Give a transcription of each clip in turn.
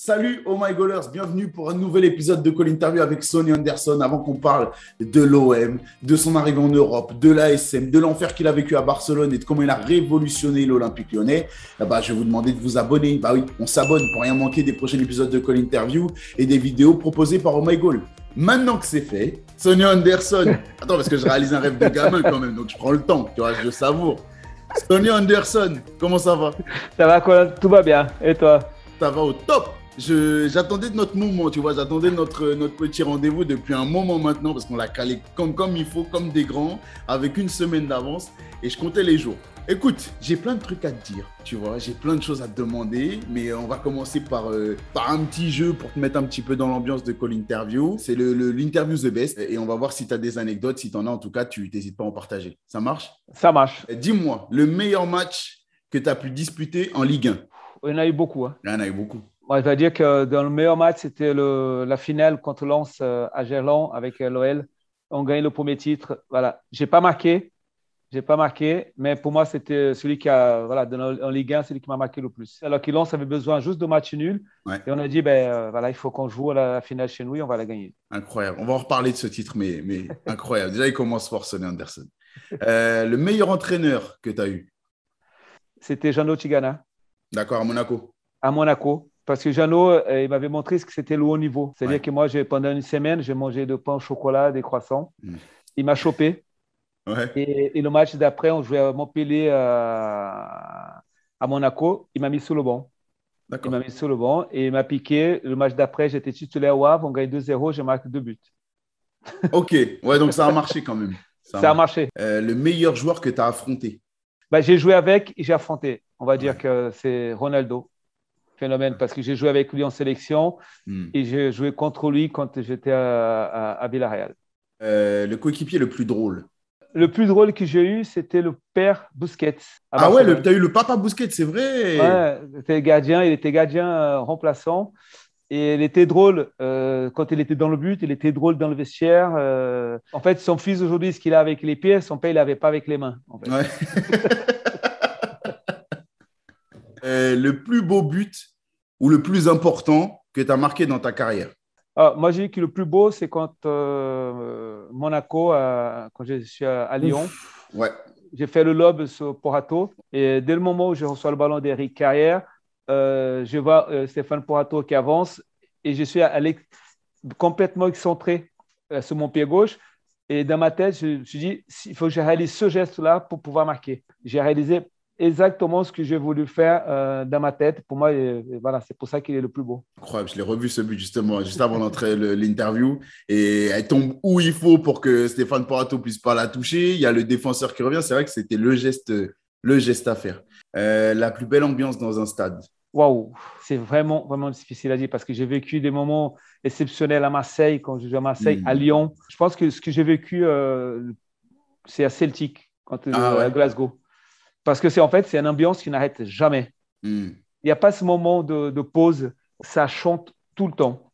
Salut Oh My Goalers, bienvenue pour un nouvel épisode de Call Interview avec Sonny Anderson. Avant qu'on parle de l'OM, de son arrivée en Europe, de l'ASM, de l'enfer qu'il a vécu à Barcelone et de comment il a révolutionné l'Olympique lyonnais, bah, je vais vous demander de vous abonner. Bah oui, on s'abonne pour rien manquer des prochains épisodes de Call Interview et des vidéos proposées par Oh My Goal. Maintenant que c'est fait, Sonny Anderson. Attends, parce que je réalise un rêve de gamin quand même, donc je prends le temps, tu vois, je savoure. Sonny Anderson, comment ça va? Ça va quoi? Tout va bien. Et toi? Ça va au top j'attendais notre moment, tu vois, j'attendais notre, notre petit rendez-vous depuis un moment maintenant parce qu'on l'a calé comme, comme il faut, comme des grands, avec une semaine d'avance et je comptais les jours. Écoute, j'ai plein de trucs à te dire, tu vois, j'ai plein de choses à te demander, mais on va commencer par, euh, par un petit jeu pour te mettre un petit peu dans l'ambiance de Call Interview. C'est l'interview le, The Best et on va voir si tu as des anecdotes. Si tu en as, en tout cas, tu n'hésites pas à en partager. Ça marche? Ça marche. Dis-moi, le meilleur match que tu as pu disputer en Ligue 1 Il y en a eu beaucoup. Hein. Il y en a eu beaucoup. Moi, je vais dire que dans le meilleur match, c'était la finale contre Lens euh, à Gerland avec euh, l'OL. On gagne le premier titre. Voilà. J'ai pas marqué. J'ai pas marqué, mais pour moi, c'était celui qui a, voilà, en Ligue 1, celui qui m'a marqué le plus. Alors que Lens avait besoin juste de match nul. Et on a dit, ben, euh, voilà, il faut qu'on joue à la finale chez nous et on va la gagner. Incroyable. On va en reparler de ce titre, mais, mais incroyable. Déjà, il commence fort, Sonny Anderson. le meilleur entraîneur que tu as eu? C'était Jeannot Tigana. D'accord, à Monaco. À Monaco. Parce que Jeannot, euh, il m'avait montré ce que c'était le haut niveau. C'est-à-dire que moi, pendant une semaine, j'ai mangé de pain au chocolat, des croissants. Mm. Il m'a chopé. Et, le match d'après, on jouait à Montpellier à, Monaco. Il m'a mis sous le banc. Il m'a mis sous le banc et il m'a piqué. Le match d'après, j'étais titulaire au Havre. On gagne 2-0. J'ai marqué deux buts. ok. Ouais, donc ça a marché quand même. Ça, a marché. Euh, le meilleur joueur que tu as affronté bah, J'ai joué avec et j'ai affronté. On va dire que c'est Ronaldo phénomène parce que j'ai joué avec lui en sélection hmm. et j'ai joué contre lui quand j'étais à, à, Villarreal. Euh, le coéquipier le plus drôle Le plus drôle que j'ai eu, c'était le père Busquets. Ah ouais, tu as eu le papa Busquets, c'est vrai Ouais, était gardien, il était gardien euh, remplaçant. Et il était drôle euh, quand il était dans le but, il était drôle dans le vestiaire. en fait, son fils aujourd'hui, ce qu'il a avec les pieds, son père, il n'avait pas avec les mains. ouais. Euh, le plus beau but ou le plus important que tu as marqué dans ta carrière? Ah, Moi, j'ai dit que le plus beau, c'est quand euh, Monaco, quand je suis à, Lyon. ouais. J'ai fait le lob sur Porato. Et dès le moment où je reçois le ballon d'Eric Carrière, euh, je vois Stéphane Porato qui avance et je suis allé complètement excentré sur mon pied gauche. Et dans ma tête, je me suis dit, il faut que je réalise ce geste-là pour pouvoir marquer. J'ai réalisé exactement ce que j'ai voulu faire euh, dans ma tête. Pour moi, voilà, c'est pour ça qu'il est le plus beau. Incroyable, je l'ai revu ce but justement, juste avant d'entrer l'interview. Et elle tombe où il faut pour que Stéphane Porato puisse pas la toucher. Il y a le défenseur qui revient. C'est vrai que c'était le geste, le geste à faire. Euh, la plus belle ambiance dans un stade. Waouh, c'est vraiment, vraiment difficile à dire parce que j'ai vécu des moments exceptionnels à Marseille, quand je joue à Marseille, à hmm. Lyon. Je pense que ce que j'ai vécu, euh, c'est à Celtic, quand, ah à Glasgow. Parce que c'est en fait, c'est une ambiance qui n'arrête jamais. Hmm. Il n'y a pas ce moment de, pause, ça chante tout le temps.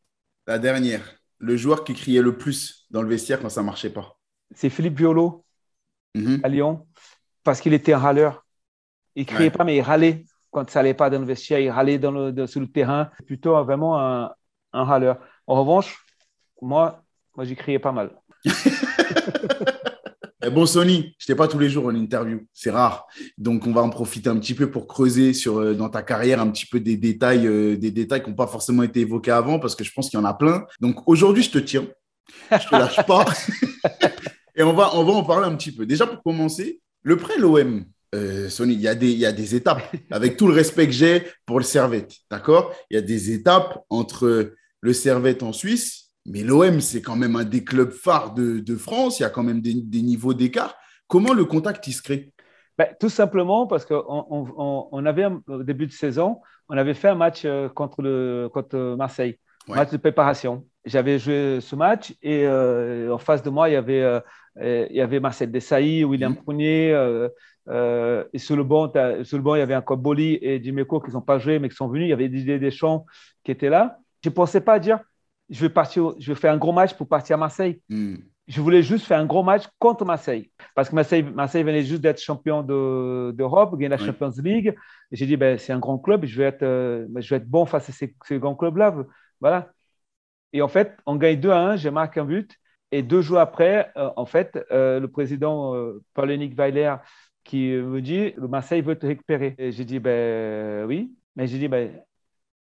La dernière, le joueur qui criait le plus dans le vestiaire quand ça ne marchait pas. C'est Philippe Violo mhm. à Lyon, parce qu'il était un râleur. Il ne criait pas, mais il râlait quand ça n'allait pas dans le vestiaire, il râlait dans le, sur le terrain. Plutôt vraiment un, un râleur. En revanche, moi, moi j'y criais pas mal. Eh bon, Sony, je n'étais pas tous les jours en interview. C'est rare. Donc, on va en profiter un petit peu pour creuser sur, euh, dans ta carrière un petit peu des détails, euh, des détails qui n'ont pas forcément été évoqués avant parce que je pense qu'il y en a plein. Donc, aujourd'hui, je te tiens. Je ne te lâche pas. Et on va, on va en parler un petit peu. Déjà, pour commencer, le prêt l'OM, euh, Sony, il y, a des, il y a des étapes. Avec tout le respect que j'ai pour le Servette, d'accord? Il y a des étapes entre le Servette en Suisse mais l'OM, c'est quand même un des clubs phares de, France. Il y a quand même des, niveaux d'écart. Comment le contact il se crée? Ben, Tout simplement parce qu'au on, avait, au début de saison, on avait fait un match euh, contre, le, contre Marseille, un match de préparation. J'avais joué ce match et euh, en face de moi, il y avait, euh, il y avait Marcel Desailly, William mmh. Prunier. et sur le, banc, sur le banc, il y avait encore Boli et Dimeco qui n'ont pas joué mais qui sont venus. Il y avait Didier Deschamps qui était là. Je ne pensais pas dire je vais, partir, je vais faire un gros match pour partir à Marseille. Hmm. je voulais juste faire un gros match contre Marseille. Parce que Marseille, Marseille venait juste d'être champion d'Europe, gagner la Champions League. J'ai dit, ben, c'est un grand club, je vais être, euh, ben, je vais être bon face à ces, ces grands clubs-là. Voilà. Et en fait, on gagne 2 à 1, j'ai marqué un but. Et deux jours après, euh, en fait, euh, le président Paul-Enic Weiler qui me dit, le Marseille veut te récupérer. Et j'ai dit, ben oui. Mais j'ai dit, ben,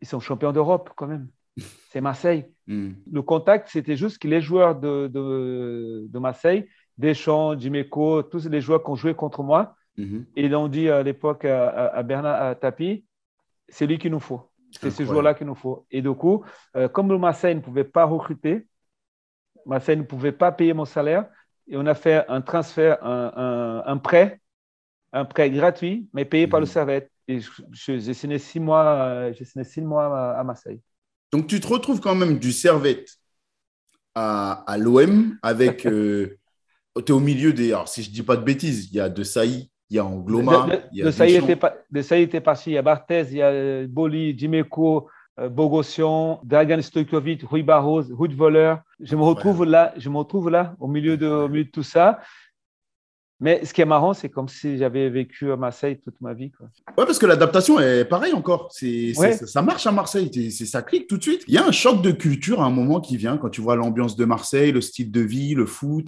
ils sont champions d'Europe quand même. C'est Marseille. Hmm. Le contact, c'était juste que les joueurs de, de, Marseille, Deschamps, Jiméco, tous les joueurs qui ont joué contre moi, hmm. ils ont dit à l'époque à, Bernard Tapie, c'est lui qu'il nous faut. C'est ce joueur-là qu'il nous faut. Et du coup, euh, comme le Marseille ne pouvait pas recruter, Marseille ne pouvait pas payer mon salaire, et on a fait un transfert, un, prêt, un prêt gratuit, mais payé par le hmm. Servette. Et j'ai signé six mois, j'ai signé six mois à Marseille. Donc, tu te retrouves quand même du Servette à, l'OM avec. Euh, tu es au milieu des. Alors, si je ne dis pas de bêtises, il y a De Sailly, il y a Angloma. De, il y a de, Sailly était parti, il y a Barthez, il y a euh, Boli, Dimeco, euh, Bogossian, Dragan Stojkovic, Rui Barros, Ruud Voller. Je me retrouve là, je me retrouve là, au milieu de, au milieu de tout ça. Mais ce qui est marrant, c'est comme si j'avais vécu à Marseille toute ma vie. Quoi. Ouais, parce que l'adaptation est pareille encore. C'est, ça marche à Marseille, c'est, ça clique tout de suite. Il y a un choc de culture à un moment qui vient quand tu vois l'ambiance de Marseille, le style de vie, le foot.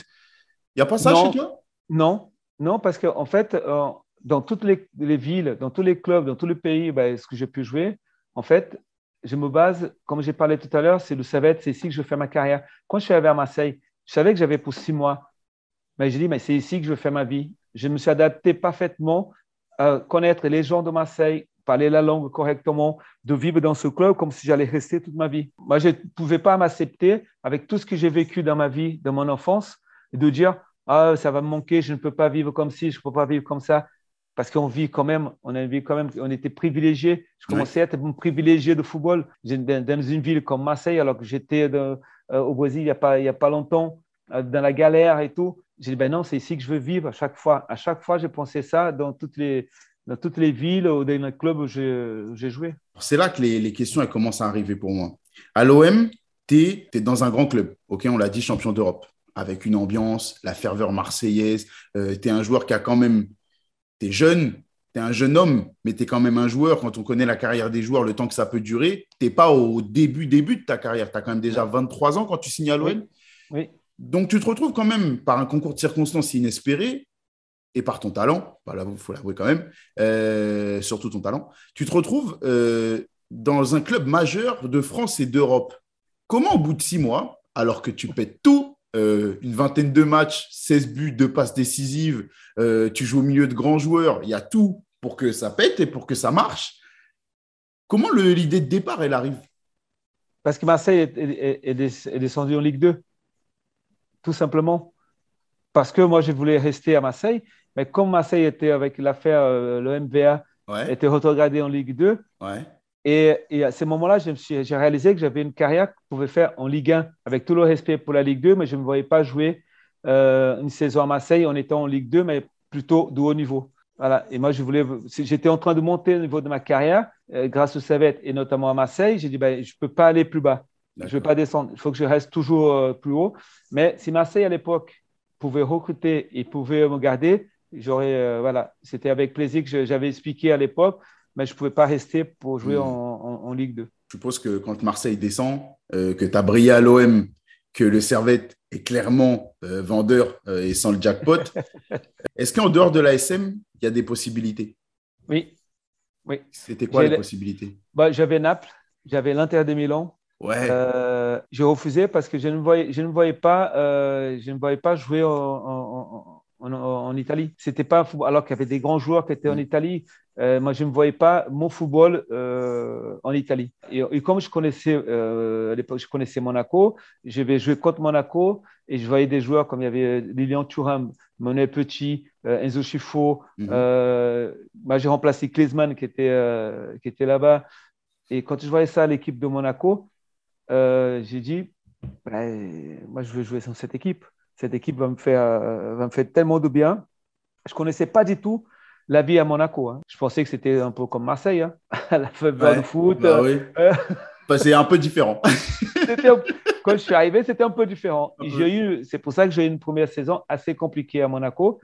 Il n'y a pas ça chez toi? Non, non, parce qu'en en fait, euh, dans toutes les, villes, dans tous les clubs, dans tous les pays, ben, ce que j'ai pu jouer, en fait, je me base, comme j'ai parlé tout à l'heure, c'est le Savette, c'est ici que je fais ma carrière. Quand je suis arrivé à Marseille, je savais que j'avais pour six mois mais j'ai dit, mais c'est ici que je faire ma vie. Je me suis adapté parfaitement à connaître les gens de Marseille, parler la langue correctement, de vivre dans ce club comme si j'allais rester toute ma vie. Moi, je ne pouvais pas m'accepter avec tout ce que j'ai vécu dans ma vie, dans mon enfance, et de dire, ah, ça va me manquer, je ne peux pas vivre comme ci, je ne peux pas vivre comme ça. Parce qu'on vit quand même, on a quand même, on était privilégiés. Je commençais à être privilégié de football dans une ville comme Marseille, alors que j'étais euh, au Brésil il n'y a, pas, il y a pas longtemps, euh, dans la galère et tout. J'ai dit, ben non, c'est ici que je veux vivre à chaque fois. À chaque fois, j'ai pensé ça dans toutes les, dans toutes les villes ou dans les clubs où j'ai joué. C'est là que les, les, questions elles commencent à arriver pour moi. À l'OM, tu es, dans un grand club, ok, on l'a dit, champion d'Europe, avec une ambiance, la ferveur marseillaise. Euh, tu es un joueur qui a quand même. Tu es jeune, tu es un jeune homme, mais tu es quand même un joueur. Quand on connaît la carrière des joueurs, le temps que ça peut durer, tu n'es pas au début, début de ta carrière. Tu as quand même déjà 23 ans quand tu signes à l'OM. Oui. oui. Donc, tu te retrouves quand même par un concours de circonstances inespéré et par ton talent, il faut l'avouer quand même, euh, surtout ton talent, tu te retrouves euh, dans un club majeur de France et d'Europe. Comment, au bout de six mois, alors que tu pètes tout, euh, une vingtaine de matchs, 16 buts, deux passes décisives, tu joues au milieu de grands joueurs, il y a tout pour que ça pète et pour que ça marche. Comment l'idée de départ, elle arrive? Parce que Marseille est descendu en Ligue 2 tout simplement. Parce que moi, je voulais rester à Marseille, mais comme Marseille était avec l'affaire, euh, le MVA était retrogradé en Ligue 2, et, à ce moment-là, j'ai réalisé que j'avais une carrière que je pouvais faire en Ligue 1, avec tout le respect pour la Ligue 2, mais je ne me voyais pas jouer euh, une saison à Marseille en étant en Ligue 2, mais plutôt de haut niveau. Voilà. Et moi, je voulais, j'étais en train de monter au niveau de ma carrière, euh, grâce au Savette et notamment à Marseille. J'ai dit, ben, je ne peux pas aller plus bas. Je ne vais pas descendre. Il faut que je reste toujours euh, plus haut. Mais si Marseille, à l'époque, pouvait recruter et pouvait me garder, j'aurais, euh, voilà, c'était avec plaisir que j'avais expliqué à l'époque, mais je ne pouvais pas rester pour jouer hmm. en, Ligue 2. Je suppose que quand Marseille descend, euh, que tu as brillé à l'OM, que le Servette est clairement vendeur et sans le jackpot, est-ce qu'en dehors de l'ASM, il y a des possibilités? Oui. oui. C'était quoi les possibilités? Bah, J'avais Naples, j'avais l'Inter de Milan, Ouais. Euh, j'ai refusé parce que je ne voyais, je ne voyais pas, euh, je ne voyais pas jouer en, en, en, en Italie. C'était pas alors qu'il y avait des grands joueurs qui étaient en mm. Italie. Euh, moi, je ne voyais pas mon football en Italie. Et, comme je connaissais je connaissais Monaco, je vais jouer contre Monaco et je voyais des joueurs comme il y avait Lilian Thuram, Monet Petit, Enzo Schifo. Mm-hmm. moi, j'ai remplacé Klinsmann qui était qui était là-bas. Et quand je voyais ça à l'équipe de Monaco, euh, j'ai dit, ben, moi, je veux jouer dans cette équipe. Cette équipe va me faire, euh, va me faire tellement de bien. Je ne connaissais pas du tout la vie à Monaco. Hein. Je pensais que c'était un peu comme Marseille, hein. la fête de foot. Bah oui. Euh, c'est un peu différent. quand je suis arrivé, c'était un peu différent. C'est pour ça que j'ai eu une première saison assez compliquée à Monaco.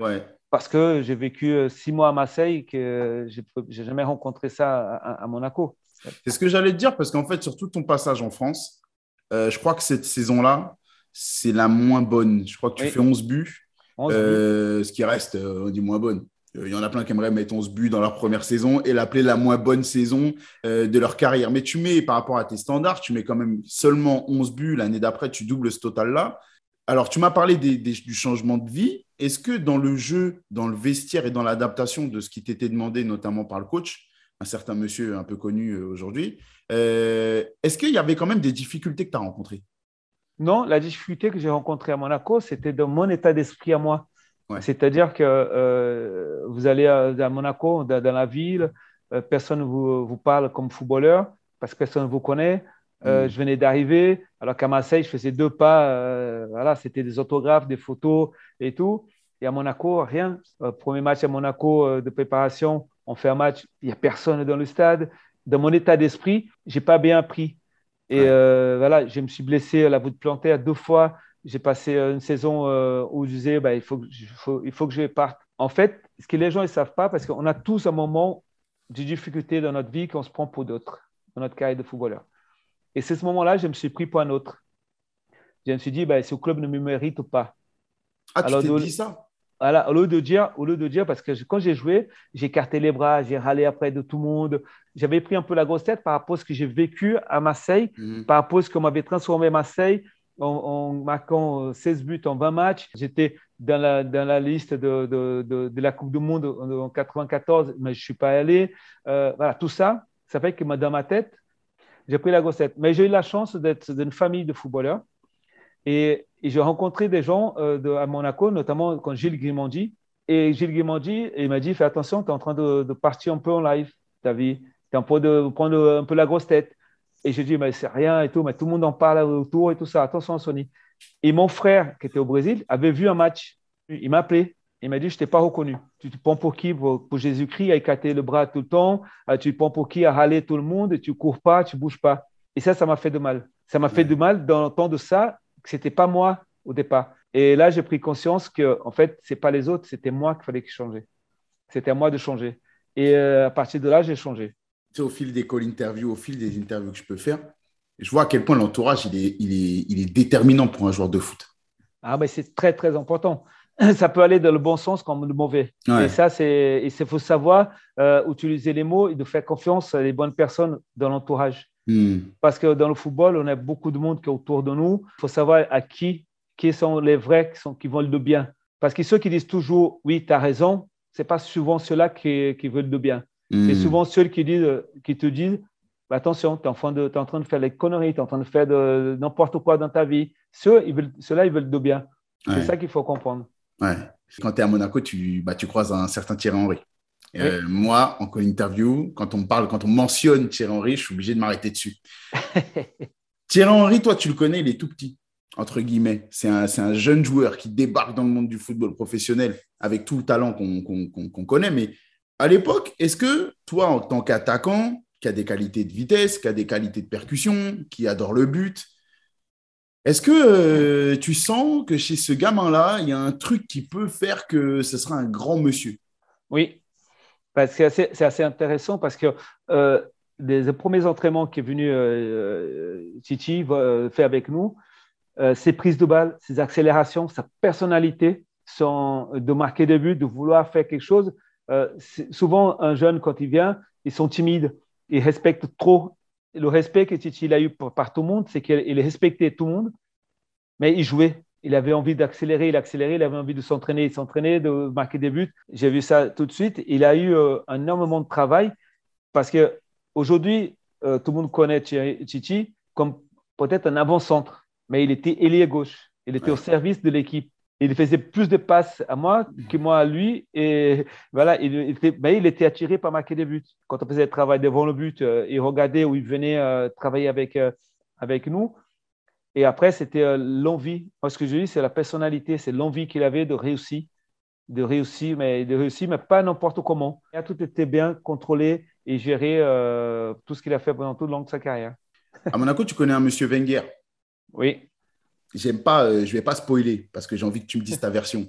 Parce que j'ai vécu six mois à Marseille, que je n'ai jamais rencontré ça à, Monaco. C'est ce que j'allais te dire, parce qu'en fait, sur tout ton passage en France, euh, je crois que cette saison-là, c'est la moins bonne. Je crois que tu fais 11 buts. 11 euh, buts. ce qui reste, on dit moins bonne. Il y en a plein qui aimeraient mettre 11 buts dans leur première saison et l'appeler la moins bonne saison de leur carrière. Mais tu mets, par rapport à tes standards, tu mets quand même seulement 11 buts. L'année d'après, tu doubles ce total-là. Alors, tu m'as parlé du changement de vie. Est-ce que dans le jeu, dans le vestiaire et dans l'adaptation de ce qui t'était demandé, notamment par le coach, un certain monsieur un peu connu euh, aujourd'hui, euh, est-ce qu'il y avait quand même des difficultés que tu as rencontrées? Non, la difficulté que j'ai rencontrée à Monaco, c'était dans mon état d'esprit à moi. C'est-à-dire que euh, vous allez à, Monaco, dans, la ville, personne ne vous, vous, parle comme footballeur parce que personne ne vous connaît. Mm. Je venais d'arriver, alors qu'à Marseille, je faisais deux pas. voilà, c'était des autographes, des photos et tout. Et à Monaco, rien. Premier match à Monaco de préparation, on fait un match, il n'y a personne dans le stade. Dans mon état d'esprit, je n'ai pas bien appris. Et euh, voilà, je me suis blessé à la voûte plantaire deux fois. J'ai passé une saison où je disais, bah, il, faut, il faut que je parte. En fait, ce que les gens ne savent pas, parce qu'on a tous un moment de difficulté dans notre vie qu'on se prend pour d'autres, dans notre carrière de footballeur. Et c'est ce moment-là, je me suis pris pour un autre. Je me suis dit, bah, ce club ne me mérite pas? Ah, tu t'es dit ça? Voilà, au lieu de dire, au lieu de dire, parce que quand j'ai joué, j'ai écarté les bras, j'ai râlé après de tout le monde. J'avais pris un peu la grosse tête par rapport à ce que j'ai vécu à Marseille, mhm. par rapport à ce qu'on m'avait transformé Marseille en, marquant 16 euh, buts en 20 matchs. J'étais dans la, dans la liste de, de, de, la Coupe du Monde en 94, mais je ne suis pas allé. Euh, voilà, tout ça, ça fait que dans ma tête, j'ai pris la grosse tête. Mais j'ai eu la chance d'être d'une famille de footballeurs. Et, j'ai rencontré des gens euh, à Monaco, notamment quand Gilles Grimandi. Et Gilles Grimandi, il m'a dit Fais attention, tu es en train de, partir un peu en live, ta vie. Tu es en train de prendre un peu la grosse tête. Et j'ai dit Mais c'est rien et tout, mais tout le monde en parle autour et tout ça. Attention, Sony. Et mon frère, qui était au Brésil, avait vu un match. Il m'a appelé. Il m'a dit Je ne t'ai pas reconnu. Tu te prends pour qui? Pour, Jésus-Christ, à écarter le bras tout le temps. Euh, tu te prends pour qui? À râler tout le monde. Et tu ne cours pas, tu ne bouges pas. Et ça, ça m'a fait de mal. Ça m'a fait de mal d'entendre ça que c'était pas moi au départ. Et là, j'ai pris conscience que, en fait, c'est pas les autres, c'était moi qu'il fallait changer. C'était à moi de changer. Et euh, à partir de là, j'ai changé. au fil des call interviews, au fil des interviews que je peux faire, je vois à quel point l'entourage, il est, il, est, il est déterminant pour un joueur de foot. Ah, mais c'est très, très important. Ça peut aller dans le bon sens comme le mauvais. Et ça, c'est, il faut savoir euh, utiliser les mots et de faire confiance à les bonnes personnes dans l'entourage. Hmm. Parce que dans le football, on a beaucoup de monde qui est autour de nous. Il faut savoir à qui, qui sont les vrais qui, sont, qui veulent le bien. Parce que ceux qui disent toujours oui, tu as raison, ce n'est pas souvent ceux-là qui, qui, veulent le bien. Hmm. C'est souvent ceux qui, disent, qui te disent bah, attention, tu es, es, en train de faire les conneries, tu es en train de faire n'importe quoi dans ta vie. Ceux-là, ils veulent, ils veulent le bien. C'est ça qu'il faut comprendre. Ouais. Quand tu es à Monaco, tu, bah, tu croises un certain Thierry Henry. Euh, moi, en interview, quand on me parle, quand on mentionne Thierry Henry, je suis obligé de m'arrêter dessus. Thierry Henry, toi, tu le connais, il est tout petit, entre guillemets. C'est un, un, jeune joueur qui débarque dans le monde du football professionnel avec tout le talent qu'on connaît. Mais à l'époque, est-ce que toi, en tant qu'attaquant, qui a des qualités de vitesse, qui a des qualités de percussion, qui adore le but, est-ce que euh, tu sens que chez ce gamin-là, il y a un truc qui peut faire que ce sera un grand monsieur? Oui, parce que c'est assez, intéressant parce que euh, les, premiers entraînements qui est venu euh, euh Titi euh, fait avec nous, ses prises de balles, ses accélérations, sa personnalité, son, de marquer des buts, de vouloir faire quelque chose. souvent, un jeune, quand il vient, ils sont timides, ils respectent trop. Le respect que Titi a eu par, par tout le monde, c'est qu'il respectait tout le monde, mais il jouait il avait envie d'accélérer, il accélérait, il avait envie de s'entraîner, il s'entraînait, de marquer des buts. J'ai vu ça tout de suite. Il a eu euh, un énormément de travail parce que aujourd'hui, euh, tout le monde connaît Chichi comme peut-être un avant-centre, mais il était ailier gauche. Il était au service de l'équipe. Il faisait plus de passes à moi que moi à lui. Et voilà, il, était, mais il était attiré par marquer des buts. Quand on faisait le travail devant le but, euh, il regardait où il venait travailler avec, avec nous. Et après, c'était euh, l'envie. Moi, ce que je dis, c'est la personnalité, c'est l'envie qu'il avait de réussir, de réussir, mais de réussir, mais pas n'importe comment. Tout été bien contrôlé et géré euh, tout ce qu'il a fait pendant tout le long de sa carrière. À Monaco, tu connais un monsieur Wenger? Oui. J'aime pas, euh, je vais pas spoiler parce que j'ai envie que tu me dises ta version.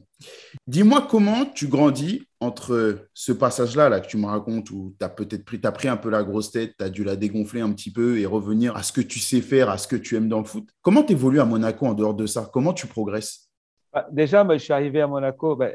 Dis-moi comment tu grandis entre ce passage-là là, que tu me racontes où tu as peut-être pris, pris un peu la grosse tête, tu as dû la dégonfler un petit peu et revenir à ce que tu sais faire, à ce que tu aimes dans le foot. Comment tu évolues à Monaco en dehors de ça? Comment tu progresses? Bah, Déjà, je suis arrivé à Monaco. Bah,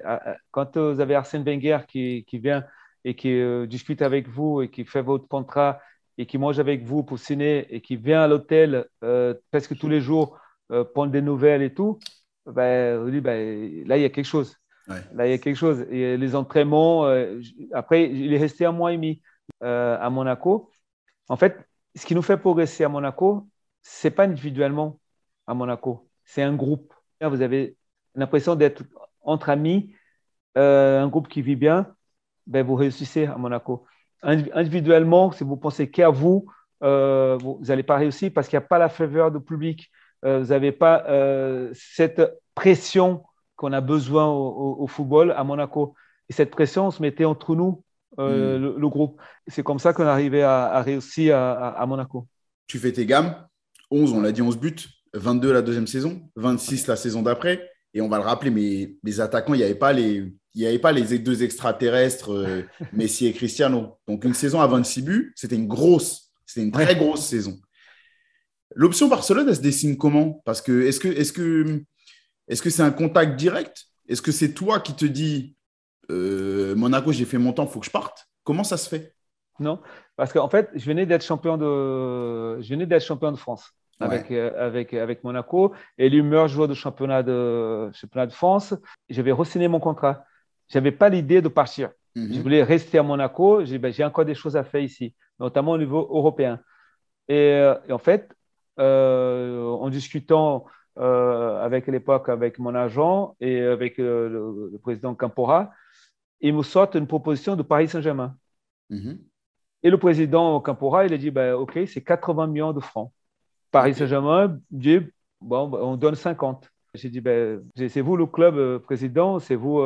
quand vous avez Arsène Wenger qui, vient et qui euh, discute avec vous et qui fait votre contrat et qui mange avec vous pour ciné et qui vient à l'hôtel euh, presque tous les jours euh, prendre des nouvelles et tout, ben, on dit, ben, là, il y a quelque chose. Là, il y a quelque chose. Et les entraînements, après, il est resté un mois et demi à Monaco. En fait, ce qui nous fait progresser à Monaco, c'est pas individuellement à Monaco, c'est un groupe. Vous avez l'impression d'être entre amis, un groupe qui vit bien ben, vous réussissez à Monaco. Individuellement, si vous pensez qu'à vous, euh, vous n'allez pas réussir parce qu'il n'y a pas la faveur du public. Euh, vous n'avez pas euh, cette pression qu'on a besoin au, football à Monaco. Et cette pression, on se mettait entre nous, hmm. le, groupe. C'est comme ça qu'on arrivait à, à réussir à, Monaco. Tu fais tes gammes, 11, on l'a dit, 11 buts, 22 la deuxième saison, 26 la saison d'après. Et on va le rappeler, mais les attaquants, il n'y avait pas les, il n'y avait pas les deux extraterrestres, euh, Messi et Cristiano. Donc, une saison à 26 buts, c'était une grosse, c'était une très grosse saison. L'option Barcelone, elle se dessine comment? Parce que est-ce que est-ce que est-ce que c'est un contact direct? Est-ce que c'est toi qui te dis euh, Monaco, j'ai fait mon temps, il faut que je parte? Comment ça se fait? Non, parce qu'en fait, je venais d'être champion de je venais d'être champion de France avec, euh, avec, avec Monaco et meilleur joueur de championnat de championnat de France. J'avais re-signé mon contrat n'avais pas l'idée de partir. Mhm. Je voulais rester à Monaco. Ben, j'ai encore des choses à faire ici, notamment au niveau européen. Et, euh, en fait, en discutant euh, avec l'époque avec mon agent et avec le, président Campora, il me sort une proposition de Paris Saint-Germain. Mhm. Et le président Campora, il a dit ben, OK, c'est 80 millions de francs. Paris Saint-Germain dit bon, ben, on donne 50. J'ai dit ben, c'est vous le club président, c'est vous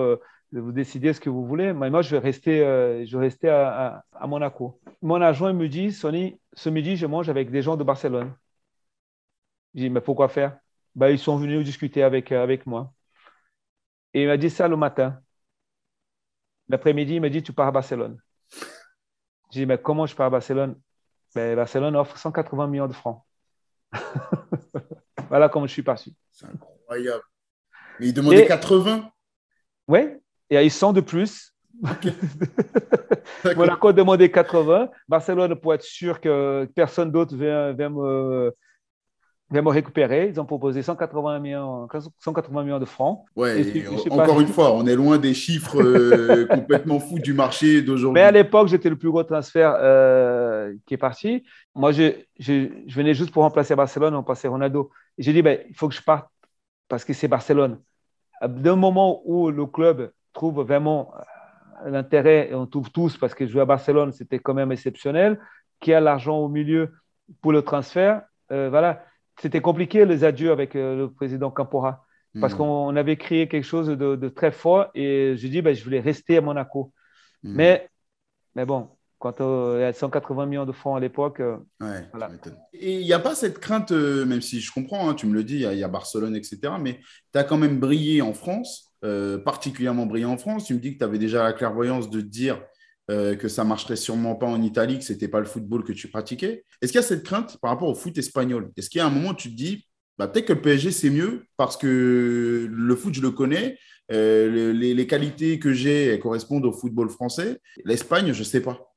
vous décidez ce que vous voulez. Mais moi, je vais rester, euh, je vais rester à, Monaco. Mon agent me dit, Sonny, ce midi, je mange avec des gens de Barcelone. Je dis, mais pourquoi faire? Ben, Ils sont venus discuter avec, euh, avec moi. Et il m'a dit ça le matin. L'après-midi, il m'a dit, tu pars à Barcelone. Je dis, mais comment je pars à Barcelone? Ben, Barcelone offre 180 millions de francs. voilà comment je suis parti. C'est incroyable. Mais il demandait 80 Oui, et ils sont de plus. Monaco demandait 80. Barcelone, pour être sûr que personne d'autre vient, me, me, récupérer, ils ont proposé 180 millions, 180 millions de francs. Ouais, encore une fois, on est loin des chiffres euh, complètement fous du marché d'aujourd'hui. Mais à l'époque, j'étais le plus gros transfert euh, qui est parti. Moi, je, je, venais juste pour remplacer Barcelone, on passait Ronaldo. Et j'ai dit, ben, il faut que je parte parce que c'est Barcelone. D'un moment où le club trouve vraiment euh, l'intérêt, et on trouve tous, parce que jouer à Barcelone, c'était quand même exceptionnel, qui a l'argent au milieu pour le transfert. Euh, voilà, c'était compliqué les adieux avec euh, le président Campora, parce hmm. qu'on avait créé quelque chose de, très fort, et je dis, ben, je voulais rester à Monaco. Hmm. Mais, mais bon, quand il y a 180 millions de francs à l'époque. ouais, Et il n'y a pas cette crainte, même si je comprends, hein, tu me le dis, il y, a Barcelone, etc., mais tu as quand même brillé en France. Euh, particulièrement brillant en France. Tu me dis que tu avais déjà la clairvoyance de dire euh, que ça marcherait sûrement pas en Italie, que c'était pas le football que tu pratiquais. Est-ce qu'il y a cette crainte par rapport au foot espagnol? Est-ce qu'il y a un moment où tu te dis, bah, peut-être que le PSG c'est mieux parce que le foot je le connais, euh, les, qualités que j'ai correspondent au football français. L'Espagne, je sais pas.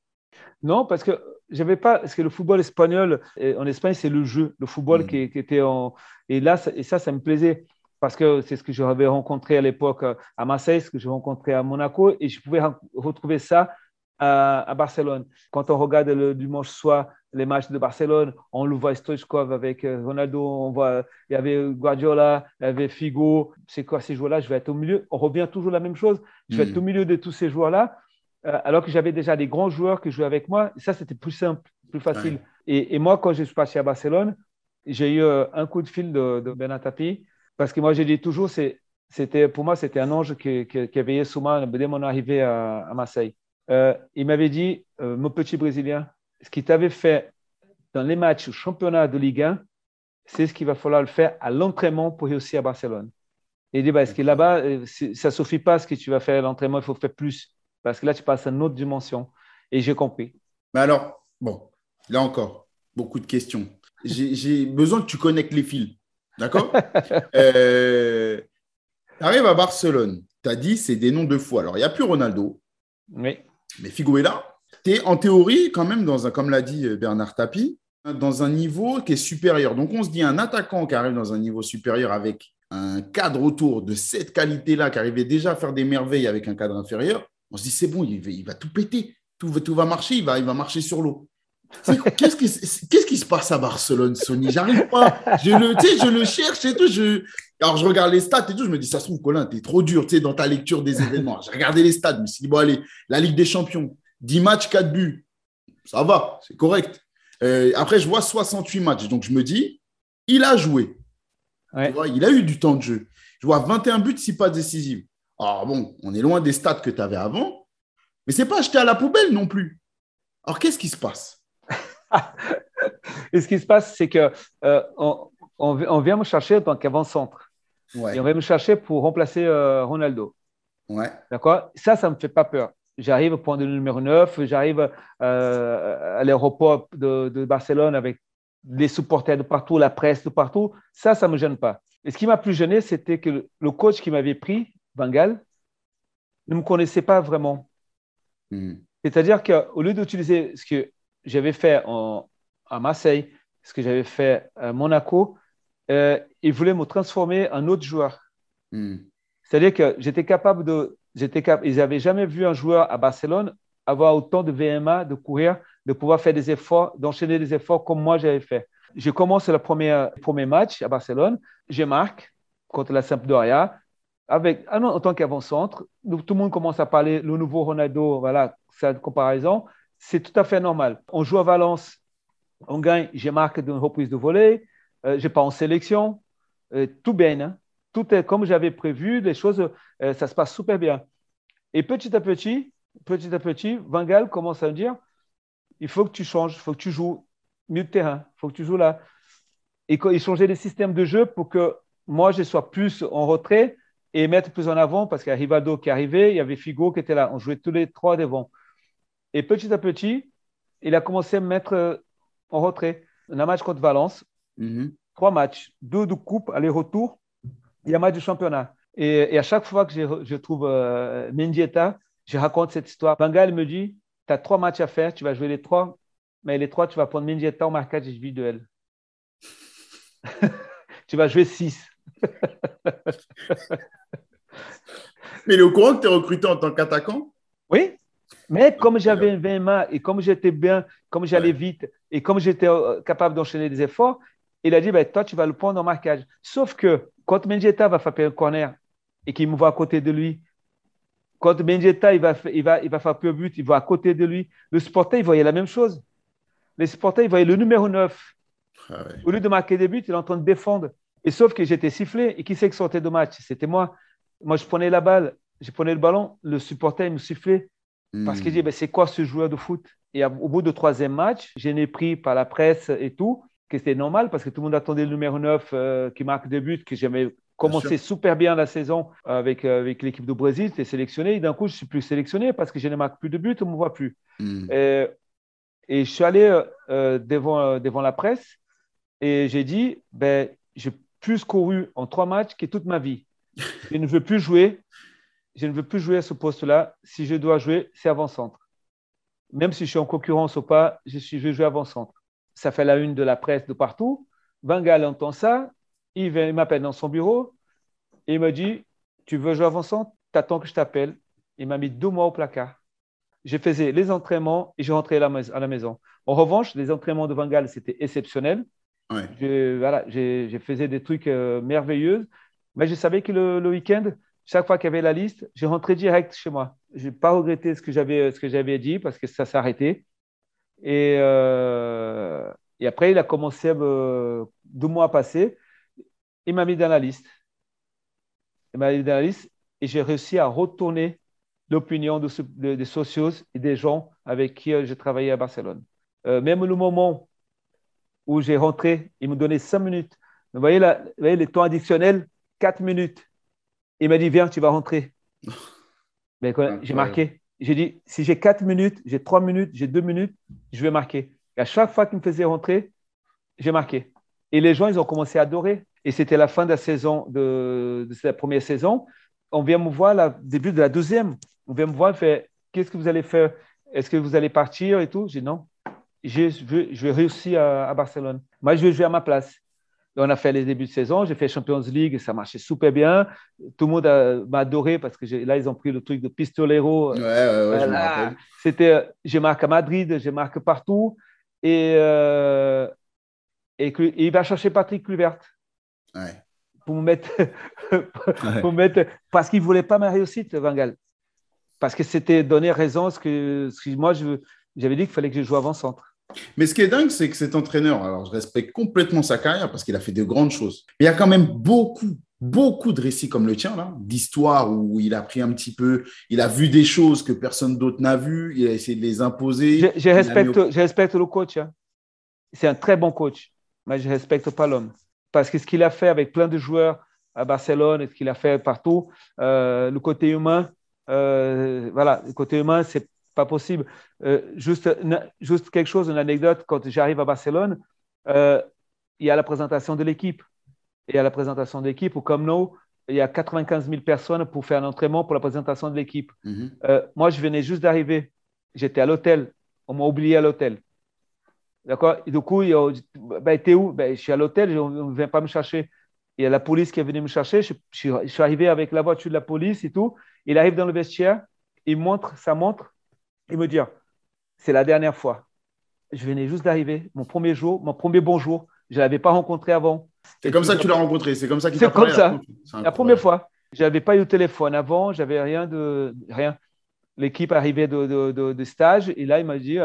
Non, parce que j'avais pas, parce que le football espagnol en Espagne c'est le jeu, le football hmm. qui, était en et là et ça ça me plaisait parce que c'est ce que j'avais rencontré à l'époque euh, à Marseille, ce que j'ai rencontré à Monaco, et je pouvais retrouver ça à, Barcelone. Quand on regarde le dimanche soir les matchs de Barcelone, on le voit Stoichkov avec euh, Ronaldo, on voit, il y avait Guardiola, il y avait Figo. C'est quoi ces joueurs-là? Je vais être au milieu. On revient toujours la même chose. Je vais être hmm. au milieu de tous ces joueurs-là, euh, alors que j'avais déjà des grands joueurs qui jouaient avec moi. Ça, c'était plus simple, plus facile. Et, moi, quand je suis passé à Barcelone, j'ai eu un coup de fil de, de Benatapi parce que moi, je dis toujours, c'était, pour moi, c'était un ange qui, qui, qui sur moi dès mon arrivée à, Marseille. Euh, il m'avait dit, euh, mon petit Brésilien, ce qui t'avait fait dans les matchs championnat de Ligue 1, c'est ce qu'il va falloir le faire à l'entraînement pour réussir à Barcelone. Et il dit, bah, est-ce que là-bas, euh, ça ne suffit pas ce que tu vas faire à l'entraînement, il faut faire plus. Parce que là, tu passes à une autre dimension. Et j'ai compris. Mais alors, bon, là encore, beaucoup de questions. J'ai besoin que tu connectes les fils. D'accord? Euh, Tu arrives à Barcelone. Tu as dit, c'est des noms de fou. Alors, il n'y a plus Ronaldo. Oui. Mais là. Tu es en théorie, quand même, dans un, comme l'a dit euh, Bernard Tapie, dans un niveau qui est supérieur. Donc, on se dit, un attaquant qui arrive dans un niveau supérieur avec un cadre autour de cette qualité-là, qui arrivait déjà à faire des merveilles avec un cadre inférieur, on se dit, c'est bon, il va, tout péter. Tout, va marcher, il va, marcher sur l'eau. Qu'est-ce qui, qu'est-ce qui se passe à Barcelone, Sony? J'arrive pas. Je le, je le cherche et tout. Je... Alors, je regarde les stats et tout. Je me dis, ça se trouve, Colin, tu es trop dur dans ta lecture des événements. J'ai regardé les stats. Je me suis dit, bon, allez, la Ligue des Champions, 10 matchs, 4 buts. Ça va, c'est correct. Euh, après, je vois 68 matchs. Donc, je me dis, il a joué. il a eu du temps de jeu. Je vois 21 buts, si pas décisif. Alors, bon, on est loin des stats que tu avais avant. Mais c'est pas acheté à la poubelle non plus. Alors, qu'est-ce qui se passe? Et ce qui se passe, c'est que euh, on, vient me chercher en tant qu'avant-centre. Et on vient me chercher pour remplacer euh, Ronaldo. Ouais. D'accord? Ça, ça ne me fait pas peur. J'arrive au point de numéro 9, j'arrive euh, à l'aéroport de, de, Barcelone avec les supporters de partout, la presse de partout. Ça, ça ne me gêne pas. Et ce qui m'a plus gêné, c'était que le coach qui m'avait pris, Bengal, ne me connaissait pas vraiment. Hmm. C'est-à-dire qu'au lieu d'utiliser ce que j'avais fait à Marseille, ce que j'avais fait à Monaco, euh, il voulait me transformer en autre joueur. Hmm. C'est-à-dire que j'étais capable de. J'étais cap, ils n'avaient jamais vu un joueur à Barcelone avoir autant de VMA, de courir, de pouvoir faire des efforts, d'enchaîner des efforts comme moi j'avais fait. Je commence le premier, premier match à Barcelone, je marque contre la Sampdoria, avec, ah en tant qu'avant-centre, tout le monde commence à parler le nouveau Ronaldo, voilà, cette comparaison, c'est tout à fait normal. On joue à Valence, on gagne, j'ai marqué d'une reprise de volée, euh, je pas en sélection, euh, tout bien, hein. tout est comme j'avais prévu, les choses, euh, ça se passe super bien. Et petit à petit, petit à petit, Van Gaal commence à me dire, il faut que tu changes, il faut que tu joues mieux de terrain, il faut que tu joues là. Et il changeait les systèmes de jeu pour que moi, je sois plus en retrait et mettre plus en avant parce qu'il y a Rivaldo qui arrivait, il y avait Figo qui était là. On jouait tous les trois devant. Et petit à petit, il a commencé à me mettre euh, en retrait. On un match contre Valence, mm-hmm. trois matchs, deux de coupe, aller-retour, il y a un match de championnat. Et, à chaque fois que je, trouve euh, Mendieta, je raconte cette histoire. Bangal me dit Tu as trois matchs à faire, tu vas jouer les trois, mais les trois, tu vas prendre Mendieta en marquage individuel. tu vas jouer six. Mais il est au courant que tu es recruté en tant qu'attaquant? Oui, mais comme j'avais un 20 mains et comme j'étais bien, comme j'allais vite et comme j'étais euh, capable d'enchaîner des efforts, il a dit ben, Toi, tu vas le prendre en marquage. Sauf que quand Mendieta va frapper un corner et qu'il me voit à côté de lui, quand Mendieta il va, il va, il va frapper au but, il va à côté de lui, le supporter, il voyait la même chose. Le supporter, il voyait le numéro 9. Ah Au lieu de marquer des buts, il est en train de défendre. Et sauf que j'étais sifflé et qui c'est qui sortait de match? C'était moi. Moi, je prenais la balle, je prenais le ballon, le supporter me sifflait parce qu'il dit ben, c'est quoi ce joueur de foot? Et au bout du troisième match, je n'ai pris par la presse et tout, que c'était normal parce que tout le monde attendait le numéro 9 euh, qui marque des buts, que j'avais commencé super bien la saison avec, euh, avec l'équipe du Brésil, j'étais sélectionné. Et d'un coup, je ne suis plus sélectionné parce que je ne marque plus de buts, on ne me voit plus. Hmm. Et, et, je suis allé euh, devant, devant la presse et j'ai dit ben, j'ai plus couru en trois matchs que toute ma vie. Je ne veux plus jouer. Je ne veux plus jouer à ce poste-là. Si je dois jouer, c'est avant-centre. Même si je suis en concurrence ou pas, je, suis, je vais jouer avant-centre. Ça fait la une de la presse de partout. Van Gaal entend ça. Il, m'appelle dans son bureau et il me dit Tu veux jouer avant-centre T'attends que je t'appelle. Il m'a mis deux mois au placard. Je faisais les entraînements et je rentrais à la, maison. En revanche, les entraînements de Van Gaal, c'était exceptionnel. Je, voilà, je, faisais des trucs euh, merveilleux, mais je savais que le, week-end, chaque fois qu'il y avait la liste, je rentrais direct chez moi. Je n'ai pas regretté ce que j'avais dit parce que ça s'est arrêté. Et, euh, et après, il a commencé à deux mois passés. Il m'a mis dans la liste. Il m'a mis dans la liste et j'ai réussi à retourner l'opinion des socios et des gens avec qui euh, j'ai travaillé à Barcelone. même le moment où j'ai rentré. Il me donnait cinq minutes. Vous voyez, là, vous voyez les temps additionnels, quatre minutes. Il m'a dit, viens, tu vas rentrer. j'ai marqué. J'ai dit, si j'ai quatre minutes, j'ai trois minutes, j'ai deux minutes, je vais marquer. Et à chaque fois qu'il me faisait rentrer, j'ai marqué. Et les gens, ils ont commencé à adorer. Et c'était la fin de la saison, de, de cette première saison. On vient me voir au début de la deuxième. On vient me voir, et fait, qu'est-ce que vous allez faire? Est-ce que vous allez partir et tout? J'ai dit non. Je vais réussir à, à, Barcelone. Moi, je vais jouer à ma place. Et on a fait les débuts de saison, j'ai fait Champions League, ça marchait super bien. Tout le monde m'a adoré parce que là, ils ont pris le truc de pistolero. Ouais, ouais, ouais, je rappelle. C'était, j'ai marqué à Madrid, j'ai marqué partout. Et, euh, et, il va chercher Patrick Kluivert. Ouais. Pour me mettre, pour me mettre parce qu'il ne voulait pas ma réussite, Vangal. Parce que c'était donner raison ce que, ce que moi, j'avais dit qu'il fallait que je joue avant-centre. Mais ce qui est dingue, c'est que cet entraîneur, alors je respecte complètement sa carrière parce qu'il a fait de grandes choses. Mais il y a quand même beaucoup, beaucoup de récits comme le tien, là, d'histoires où il a pris un petit peu, il a vu des choses que personne d'autre n'a vues, il a essayé de les imposer. Je, je respecte, au... je respecte le coach. Hein. C'est un très bon coach, mais je ne respecte pas l'homme. Parce que ce qu'il a fait avec plein de joueurs à Barcelone et ce qu'il a fait partout, euh, le côté humain, euh, voilà, le côté humain, c'est pas possible. Euh, juste, juste quelque chose, une anecdote, quand j'arrive à Barcelone, euh, il y a la présentation de l'équipe. Et à la présentation de l'équipe, ou comme nous, il y a 95 000 personnes pour faire un entraînement pour la présentation de l'équipe. Mhm. Euh, moi, je venais juste d'arriver. J'étais à l'hôtel. On m'a oublié à l'hôtel. D'accord? Et du coup, il a ben, t'es où? Ben, Je suis à l'hôtel, on ne vient pas me chercher. Il y a la police qui est venue me chercher. Je, je, je, suis arrivé avec la voiture de la police et tout. Il arrive dans le vestiaire, il montre sa montre et me dire c'est la dernière fois. Je venais juste d'arriver, mon premier jour, mon premier bonjour. Je ne l'avais pas rencontré avant. C'est comme ça que tu l'as rencontré, c'est comme ça qu'il t'a parlé. C'est comme ça, la première fois. Je n'avais pas eu de téléphone avant, j'avais rien de rien. L'équipe arrivait de, de, de, de, stage et là, il m'a dit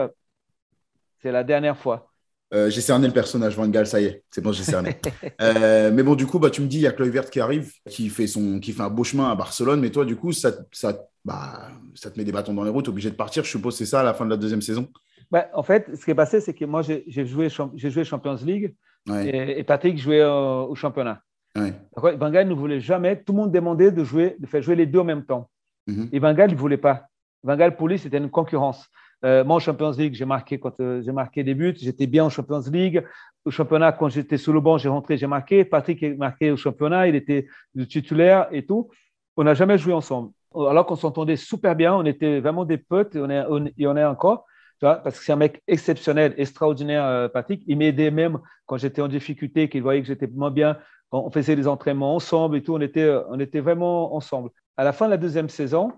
c'est la dernière fois. Euh, j'ai cerné le personnage, Van Gaal, ça y est, c'est bon, j'ai cerné. euh, mais bon, du coup, bah, tu me dis, il y a Chloé Vert qui arrive, qui fait, son, qui fait un beau chemin à Barcelone, mais toi, du coup, ça, ça, bah, ça te met des bâtons dans les roues, tu es obligé de partir. Je suppose c'est ça à la fin de la deuxième saison? Bah, En fait, ce qui est passé, c'est que moi, j'ai joué, joué Champions League et, et, Patrick jouait au, au championnat. Ouais. Van Gaal ne voulait jamais, tout le monde demandait de, jouer, de faire jouer les deux en même temps. Mm -hmm. Et Van Gaal ne voulait pas. Van Gaal, pour lui, c'était une concurrence. Euh, moi, en Champions League, j'ai marqué quand euh, j'ai marqué des buts. J'étais bien en Champions League. Au championnat, quand j'étais sous le banc, j'ai rentré, j'ai marqué. Patrick est marqué au championnat. Il était le titulaire et tout. On n'a jamais joué ensemble. Alors qu'on s'entendait super bien. On était vraiment des potes et on est, on, est encore. Tu vois, parce que c'est un mec exceptionnel, extraordinaire, euh, Patrick. Il m'aidait même quand j'étais en difficulté, qu'il voyait que j'étais moins bien. Quand on faisait des entraînements ensemble et tout, on était, on était vraiment ensemble. À la fin de la deuxième saison,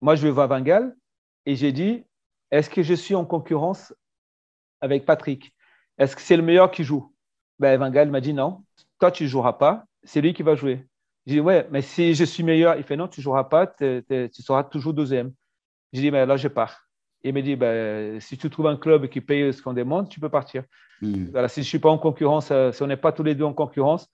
moi, je vais voir Van Gaal et j'ai dit est-ce que je suis en concurrence avec Patrick? Est-ce que c'est le meilleur qui joue? Ben, Van Gaal m'a dit non, toi tu ne joueras pas, c'est lui qui va jouer. J'ai dit ouais, mais si je suis meilleur, il fait non, tu ne joueras pas, tu seras toujours deuxième. J'ai dit ben, là je pars. Il m'a dit ben, si tu trouves un club qui paye ce qu'on demande, tu peux partir. Mm. Voilà, si je ne suis pas en concurrence, si on n'est pas tous les deux en concurrence,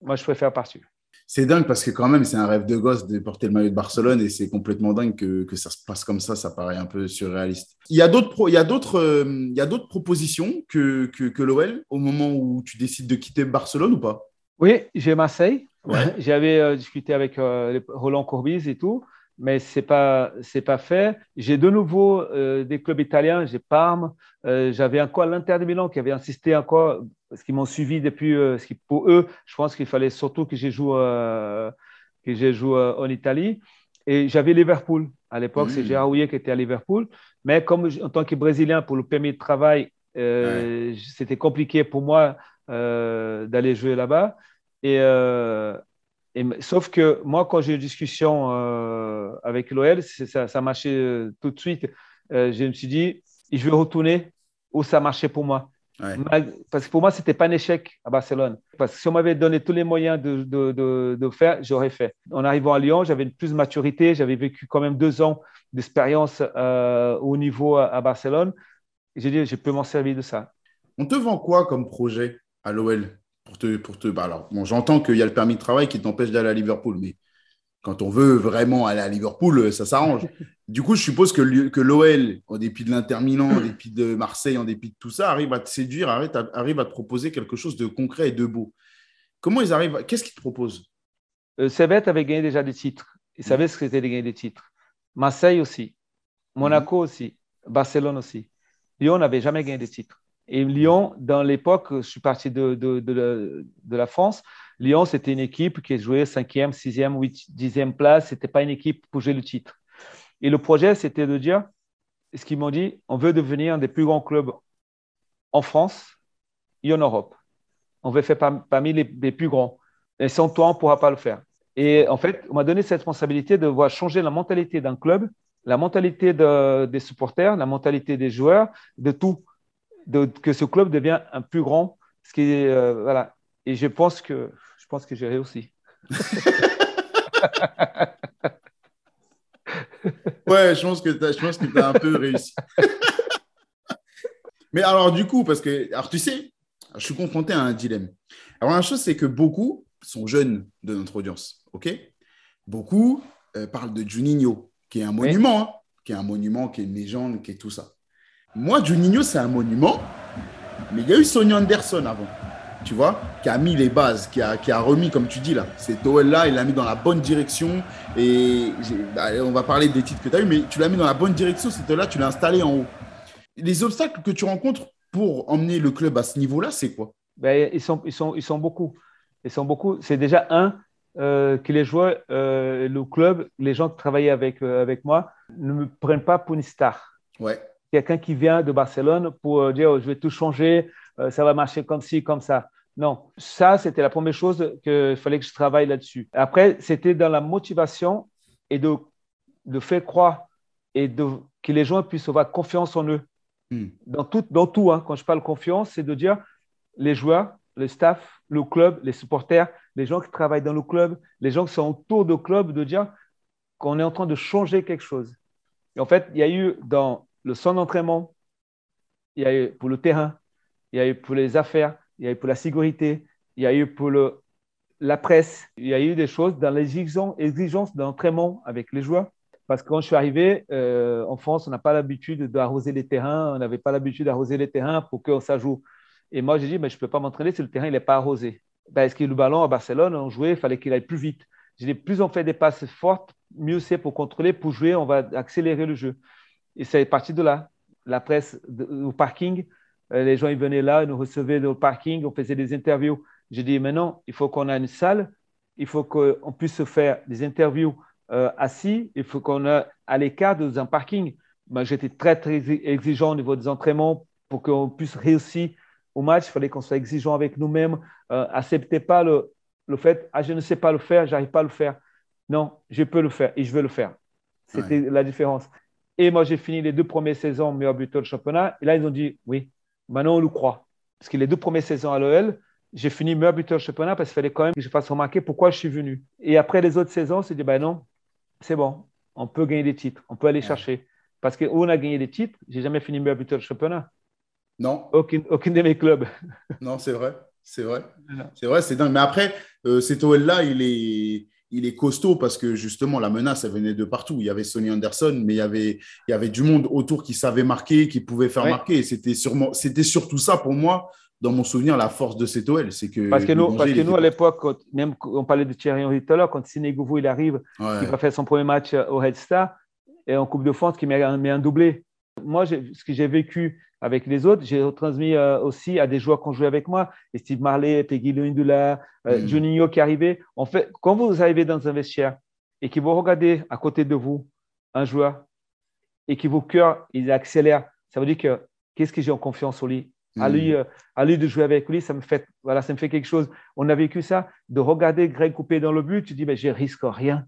moi je préfère partir c'est dingue parce que quand même, c'est un rêve de gosse de porter le maillot de Barcelone et c'est complètement dingue que, que, ça se passe comme ça. Ça paraît un peu surréaliste. Il y a d'autres, il y a d'autres, euh, il y a d'autres propositions que, que, que l'OL au moment où tu décides de quitter Barcelone ou pas? Oui, j'ai Marseille. Ouais. J'avais euh, discuté avec euh, Roland Courbis et tout, mais c'est pas c'est pas fait. J'ai de nouveau euh, des clubs italiens. J'ai Parme. J'avais encore l'Inter de Milan qui avait insisté encore parce qu'ils m'ont suivi depuis. Ce qui, pour eux, je pense qu'il fallait surtout que j'ai joué, euh, que j'ai joué euh, en Italie. Et j'avais Liverpool. À l'époque, Mmh. c'est Gérard Houllier qui était à Liverpool. Mais comme en tant que Brésilien, pour le permis de travail, Ouais. c'était compliqué pour moi d'aller jouer là-bas. Et, euh, et- sauf que moi, quand j'ai eu une discussion euh, avec l'OL, ça, ça marchait euh, tout de suite. Je me suis dit, je vais retourner où ça marchait pour moi. Ouais. Parce que pour moi, ce n'était pas un échec à Barcelone. Parce que si on m'avait donné tous les moyens de, de, de, de faire, j'aurais fait. En arrivant à Lyon, j'avais plus de maturité. J'avais vécu quand même deux ans d'expérience euh, au niveau à, à Barcelone. J'ai dit, je peux m'en servir de ça. On te vend quoi comme projet à l'OL pour te, pour te... Bah alors, bon, j'entends qu'il y a le permis de travail qui t'empêche d'aller à Liverpool, mais quand on veut vraiment aller à Liverpool, ça s'arrange. Du coup, je suppose que, l'OL, en dépit de l'Inter Milan, en dépit de Marseille, en dépit de tout ça, arrive à te séduire, arrive à, arrive à te proposer quelque chose de concret et de beau. Comment ils arrivent Qu'est-ce qu'ils te proposent? Euh, avait gagné déjà des titres. Il savait ce que c'était de gagner des titres. Marseille aussi. Monaco aussi. Barcelone aussi. Lyon n'avait jamais gagné des titres. Et Lyon, dans l'époque, je suis parti de, de, la France, Lyon, c'était une équipe qui jouait 5e, 6e, 8e, 10e place. Ce n'était pas une équipe pour jouer le titre. Et le projet, c'était de dire, ce qu'ils m'ont dit, on veut devenir un des plus grands clubs en France et en Europe. On veut faire parmi les plus grands. Et sans toi, on ne pourra pas le faire. Et en fait, on m'a donné cette responsabilité de voir changer la mentalité d'un club, la mentalité des supporters, la mentalité des joueurs, de tout, de, que ce club devient un plus grand. Ce qui euh, voilà. Et je pense que, je pense que j'ai réussi. ouais, je pense que tu as, un peu réussi. Mais alors, du coup, parce que, alors tu sais, je suis confronté à un dilemme. Alors, la chose, c'est que beaucoup sont jeunes de notre audience, ok? Beaucoup euh, parlent de Juninho, qui est un monument, hein, qui est un monument, qui est une légende, qui est tout ça. Moi, Juninho, c'est un monument, mais il y a eu Sonny Anderson avant, tu vois, qui a mis les bases, qui a, qui a remis, comme tu dis là, cet OL-là, il l'a mis dans la bonne direction. Et bah, on va parler des titres que tu as eu, mais tu l'as mis dans la bonne direction, cet là tu l'as installé en haut. Les obstacles que tu rencontres pour emmener le club à ce niveau-là, c'est quoi? Ben, ils, sont, ils, sont, ils sont beaucoup. Ils sont beaucoup. C'est déjà un, euh, que les joueurs, euh, le club, les gens qui travaillaient avec, euh, avec moi ne me prennent pas pour une star. Ouais. Quelqu'un qui vient de Barcelone pour dire oh, je vais tout changer, ça va marcher comme ci, comme ça. Non, ça, c'était la première chose qu'il fallait que je travaille là-dessus. Après, c'était dans la motivation et de, de faire croire et de, que les gens puissent avoir confiance en eux. Hmm. Dans tout, dans tout hein. quand je parle confiance, c'est de dire les joueurs, le staff, le club, les supporters, les gens qui travaillent dans le club, les gens qui sont autour du club, de dire qu'on est en train de changer quelque chose. Et en fait, il y a eu dans le centre d'entraînement, il y a eu pour le terrain, il y a eu pour les affaires, il y a eu pour la sécurité, il y a eu pour le, la presse, il y a eu des choses dans les exigences d'entraînement avec les joueurs. Parce que quand je suis arrivé euh, en France, on n'a pas l'habitude d'arroser les terrains, on n'avait pas l'habitude d'arroser les terrains pour que ça joue. Et moi, j'ai dit, mais je ne peux pas m'entraîner si le terrain n'est pas arrosé. Parce ben, que le ballon à Barcelone, on jouait, il fallait qu'il aille plus vite. J'ai dit, plus on fait des passes fortes, mieux c'est pour contrôler, pour jouer, on va accélérer le jeu. Et c'est parti de là. La presse au parking, euh, les gens ils venaient là, ils nous recevaient au parking, on faisait des interviews. J'ai dit, maintenant, il faut qu'on ait une salle, il faut qu'on puisse faire des interviews euh, assis, il faut qu'on ait à l'écart dans un parking. Moi, J'étais très, très exigeant au niveau des entraînements pour qu'on puisse réussir au match, il fallait qu'on soit exigeant avec nous-mêmes. Euh, acceptez pas le, le fait, ah, je ne sais pas le faire, j'arrive pas à le faire. Non, je peux le faire et je veux le faire. C'était la différence. Et moi, j'ai fini les deux premières saisons meilleur buteur de championnat. Et là, ils ont dit, oui, maintenant on le croit. Parce que les deux premières saisons à l'OL, j'ai fini meilleur buteur de championnat parce qu'il fallait quand même que je fasse remarquer pourquoi je suis venu. Et après les autres saisons, c'est dit, ben non, c'est bon, on peut gagner des titres, on peut aller chercher. Parce que où on a gagné des titres, j'ai jamais fini meilleur buteur de championnat. Non. Aucune, aucune de mes clubs. non, c'est vrai. C'est vrai. C'est vrai, c'est dingue. Mais après, euh, cet OL-là, il est, il est costaud parce que justement, la menace, elle venait de partout. Il y avait Sonny Anderson, mais il y avait, il y avait du monde autour qui savait marquer, qui pouvait faire marquer. C'était, sûrement, c'était surtout ça pour moi, dans mon souvenir, la force de cet OL. C'est que parce que nous, parce que nous à l'époque, même on parlait de Thierry Henry tout à l'heure, quand Sénégouvou il arrive, il va faire son premier match au Red Star et en Coupe de France, qui met un doublé. Moi, ce que j'ai vécu avec les autres, j'ai retransmis euh, aussi à des joueurs qui ont joué avec moi, Steve Marley, Peggy Lundula, euh, mm. Juninho qui arrivait. En fait, quand vous arrivez dans un vestiaire et que vous regardez à côté de vous un joueur et que vos cœurs ils accélèrent, ça veut dire que qu'est-ce que j'ai en confiance en lui? À, lui, mm. euh, à lui de jouer avec lui, ça me fait, voilà, ça me fait quelque chose. On a vécu ça, de regarder Greg couper dans le but, tu dis, mais je risque rien.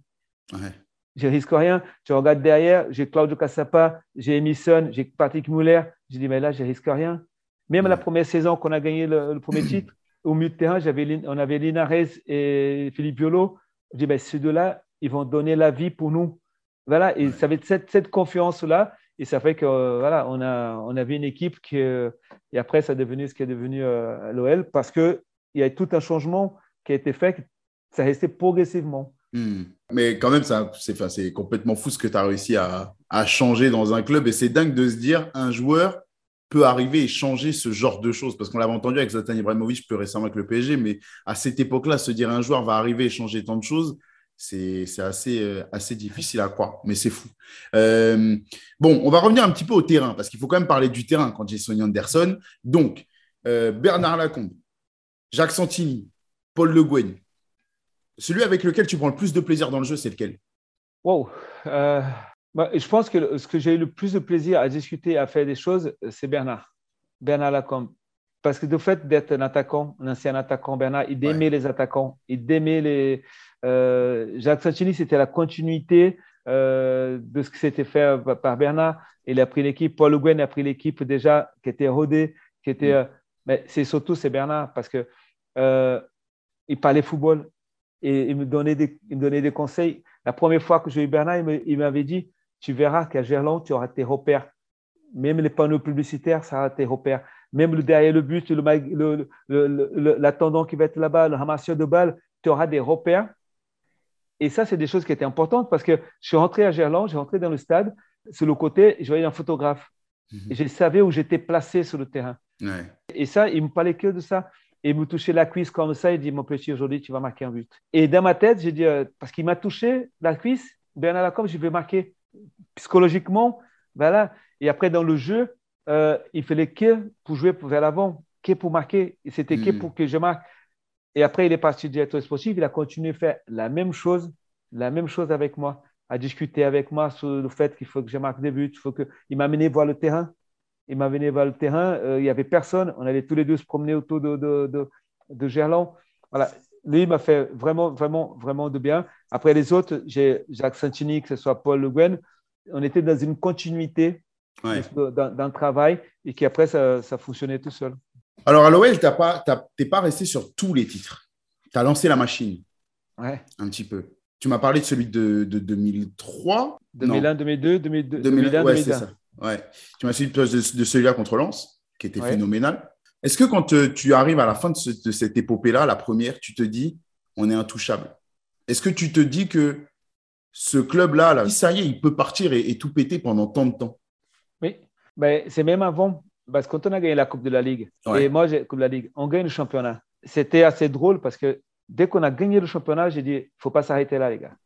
Ouais je risque rien. Tu regardes derrière, j'ai Claudio Cassapa, j'ai Emerson, j'ai Patrick Muller. Je dis, mais là, je risque rien. Même la première saison qu'on a gagné le, premier titre, au milieu de terrain, on avait Linares et Philippe Biolo. Je dis, ben, ces deux-là, ils vont donner la vie pour nous. Voilà, et ça avait cette, cette confiance-là. Et ça fait que voilà, on, a, on avait une équipe qui, et après, ça est devenu ce qui est devenu euh, l'OL parce qu'il y a tout un changement qui a été fait, ça restait progressivement. Hmm. Mais quand même, c'est complètement fou ce que tu as réussi à, changer dans un club. Et c'est dingue de se dire, un joueur peut arriver et changer ce genre de choses. Parce qu'on l'avait entendu avec Zlatan Ibrahimovic, plus récemment avec le PSG, mais à cette époque-là, se dire un joueur va arriver et changer tant de choses, c'est assez, euh, assez difficile à croire, mais c'est fou. Euh, bon, on va revenir un petit peu au terrain, parce qu'il faut quand même parler du terrain quand j'ai Sonny Anderson. Donc, euh, Bernard Lacombe, Jacques Santini, Paul Le Guen. Celui avec lequel tu prends le plus de plaisir dans le jeu, c'est lequel? Wow. Bah, je pense que ce que j'ai eu le plus de plaisir à discuter, à faire des choses, c'est Bernard. Bernard Lacombe. Parce que de fait d'être un attaquant, un ancien attaquant, Bernard, il aimait les attaquants, il aimait les. Euh, Jacques Santini, c'était la continuité euh, de ce qui s'était fait par Bernard. Il a pris l'équipe. Paul Le a pris l'équipe déjà qui était rodée, qui était. Mm. Euh, mais c'est surtout c'est Bernard parce que il parlait football et il me donnait des, il me donnait des conseils. La première fois que j'ai eu Bernard, il m'avait dit tu verras qu'à Gerland, tu auras tes repères. Même les panneaux publicitaires, ça aura tes repères. Même le derrière le but, l'attendant qui va être là-bas, le ramasseur de balles, tu auras des repères. Et ça, c'est des choses qui étaient importantes parce que je suis rentré à Gerland, j'ai rentré dans le stade, sur le côté, je voyais un photographe. Mhm. Et je savais où j'étais placé sur le terrain. Et ça, il me parlait que de ça. Et il me touchait la cuisse comme ça, il dit Mon petit, aujourd'hui, tu vas marquer un but. Et dans ma tête, j'ai dit euh, Parce qu'il m'a touché la cuisse, Bernard Lacombe, je vais marquer psychologiquement, voilà. Et après, dans le jeu, euh, il fallait que pour jouer vers l'avant, que pour marquer. Et c'était que hmm. pour que je marque. Et après, il est parti directeur sportif. Il a continué à faire la même chose, la même chose avec moi, à discuter avec moi sur le fait qu'il faut que je marque des buts. Il, faut que... il m'a mené voir le terrain. Il m'a mené voir le terrain. Euh, il n'y avait personne. On allait tous les deux se promener autour de, de, de, de Gerland. Voilà. Lui, il m'a fait vraiment, vraiment, vraiment de bien. Après les autres, j'ai Jacques Santini, que ce soit Paul Le Guen, on était dans une continuité d'un travail et qui après, ça, fonctionnait tout seul. Alors à l'OL, tu n'es pas resté sur tous les titres. Tu as lancé la machine. Ouais. Un petit peu. Tu m'as parlé de celui de, 2003 2001, 2002, 2002 2001, ouais, c'est ça. Ouais. Tu m'as suivi de, de celui-là contre Lens, qui était phénoménal. Est-ce que quand euh, tu arrives à la fin de, de cette épopée-là, la première, tu te dis, on est intouchable? Est-ce que tu te dis que ce club-là, là, ça y est, il peut partir et, tout péter pendant tant de temps? Oui, ben, c'est même avant, parce que quand on a gagné la Coupe de la Ligue, et moi, j'ai Coupe de la Ligue, on gagne le championnat. C'était assez drôle parce que dès qu'on a gagné le championnat, j'ai dit, il ne faut pas s'arrêter là, les gars.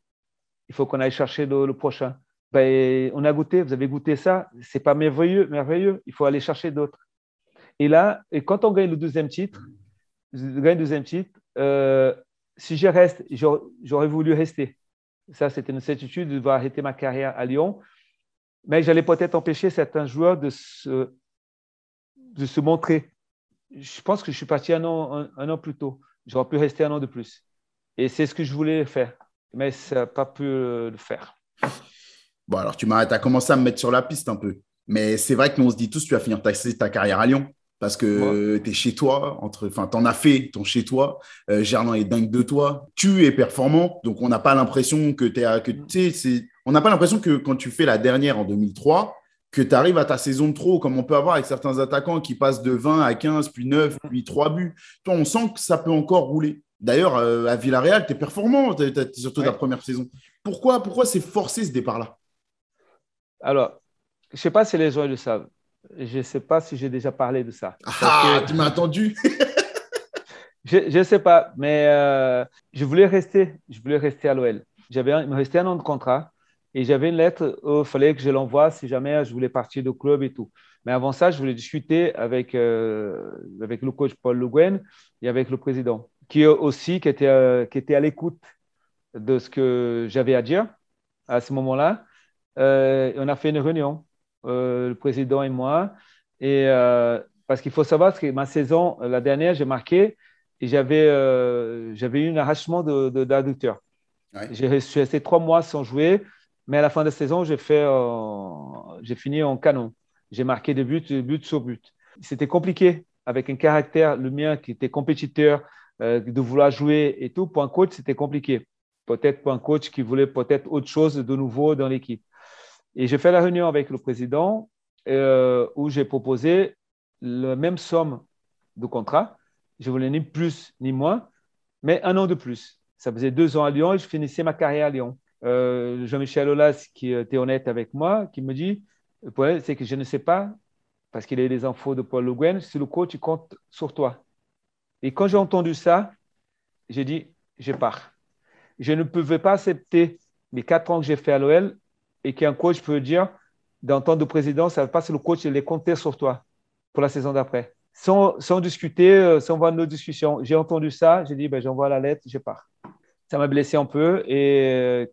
Il faut qu'on aille chercher le, prochain. Ben, on a goûté, vous avez goûté ça, c'est pas merveilleux, merveilleux, il faut aller chercher d'autres. Et là, et quand on gagne le deuxième titre, gagne le deuxième titre, euh, si je reste, j'aurais voulu rester. Ça, c'était une certitude de devoir arrêter ma carrière à Lyon. Mais j'allais peut-être empêcher certains joueurs de se, de se montrer. Je pense que je suis parti un an, un, an plus tôt. J'aurais pu rester un an de plus. Et c'est ce que je voulais faire. Mais ça n'a pas pu le faire. Bon, alors tu as commencé à me mettre sur la piste un peu. Mais c'est vrai que nous, on se dit tous, tu vas finir ta, ta carrière à Lyon parce que tu es chez toi, entre, enfin, tu en as fait ton chez toi. Euh, Gerland est dingue de toi. Tu es performant, donc on n'a pas l'impression que tu es. Que, on n'a pas l'impression que quand tu fais la dernière en 2003, que tu arrives à ta saison de trop, comme on peut avoir avec certains attaquants qui passent de 20 à 15, puis 9, puis 3 buts. Toi, on sent que ça peut encore rouler. D'ailleurs, euh, à Villarreal, tu es performant, surtout ta première saison. Pourquoi, pourquoi c'est forcé ce départ-là? Alors, je ne sais pas si les gens le savent. Je ne sais pas si j'ai déjà parlé de ça. Ah, tu m'as attendu Je ne sais pas, mais euh, je voulais rester. Je voulais rester à l'OL. J'avais, il me restait un an de contrat et j'avais une lettre où il fallait que je l'envoie si jamais je voulais partir du club et tout. Mais avant ça, je voulais discuter avec, euh, avec le coach Paul Le Guen et avec le président, qui aussi qui était, euh, qui était à l'écoute de ce que j'avais à dire à ce moment-là. On a fait une réunion euh, le président et moi. Et, euh, parce qu'il faut savoir que ma saison, la dernière, j'ai marqué et j'avais euh, eu un arrachement d'adducteur. De, J'ai resté trois mois sans jouer, mais à la fin de la saison, j'ai fini en canon. J'ai marqué des buts, but sur but. C'était compliqué avec un caractère, le mien, qui était compétiteur, de vouloir jouer et tout. Pour un coach, c'était compliqué. Peut-être pour un coach qui voulait peut-être autre chose de nouveau dans l'équipe. Et j'ai fait la réunion avec le président euh, où j'ai proposé la même somme de contrat. Je voulais ni plus ni moins, mais un an de plus. Ça faisait deux ans à Lyon et je finissais ma carrière à Lyon. Euh, Jean-Michel Aulas, qui était honnête avec moi, qui me dit le problème, c'est que je ne sais pas, parce qu'il a eu les infos de Paul Le si le coach compte sur toi. Et quand j'ai entendu ça, j'ai dit je pars. Je ne pouvais pas accepter les quatre ans que j'ai fait à l'OL et qu'un coach peut dire dans temps de président, ça ne veut pas si le coach il est compté sur toi pour la saison d'après. Sans, discuter, euh, sans voir nos discussions. J'ai entendu ça, j'ai dit ben, j'envoie la lettre, je pars. Ça m'a blessé un peu et euh,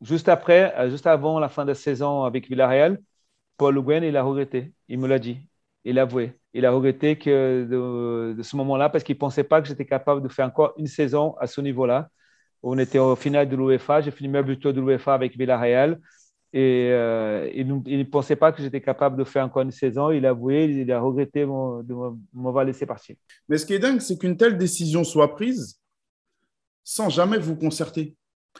juste après, euh, juste avant la fin de la saison avec Villarreal, Paul Le il a regretté. Il me l'a dit. Il a avoué. Il a regretté que de, ce moment-là parce qu'il ne pensait pas que j'étais capable de faire encore une saison à ce niveau-là. On était au final de l'UEFA. J'ai fini meilleur buteur de l'UEFA avec Villarreal. Et euh, il ne pensait pas que j'étais capable de faire encore une saison. Il a avoué, il a regretté de m'avoir laissé partir. Mais ce qui est dingue, c'est qu'une telle décision soit prise sans jamais vous concerter.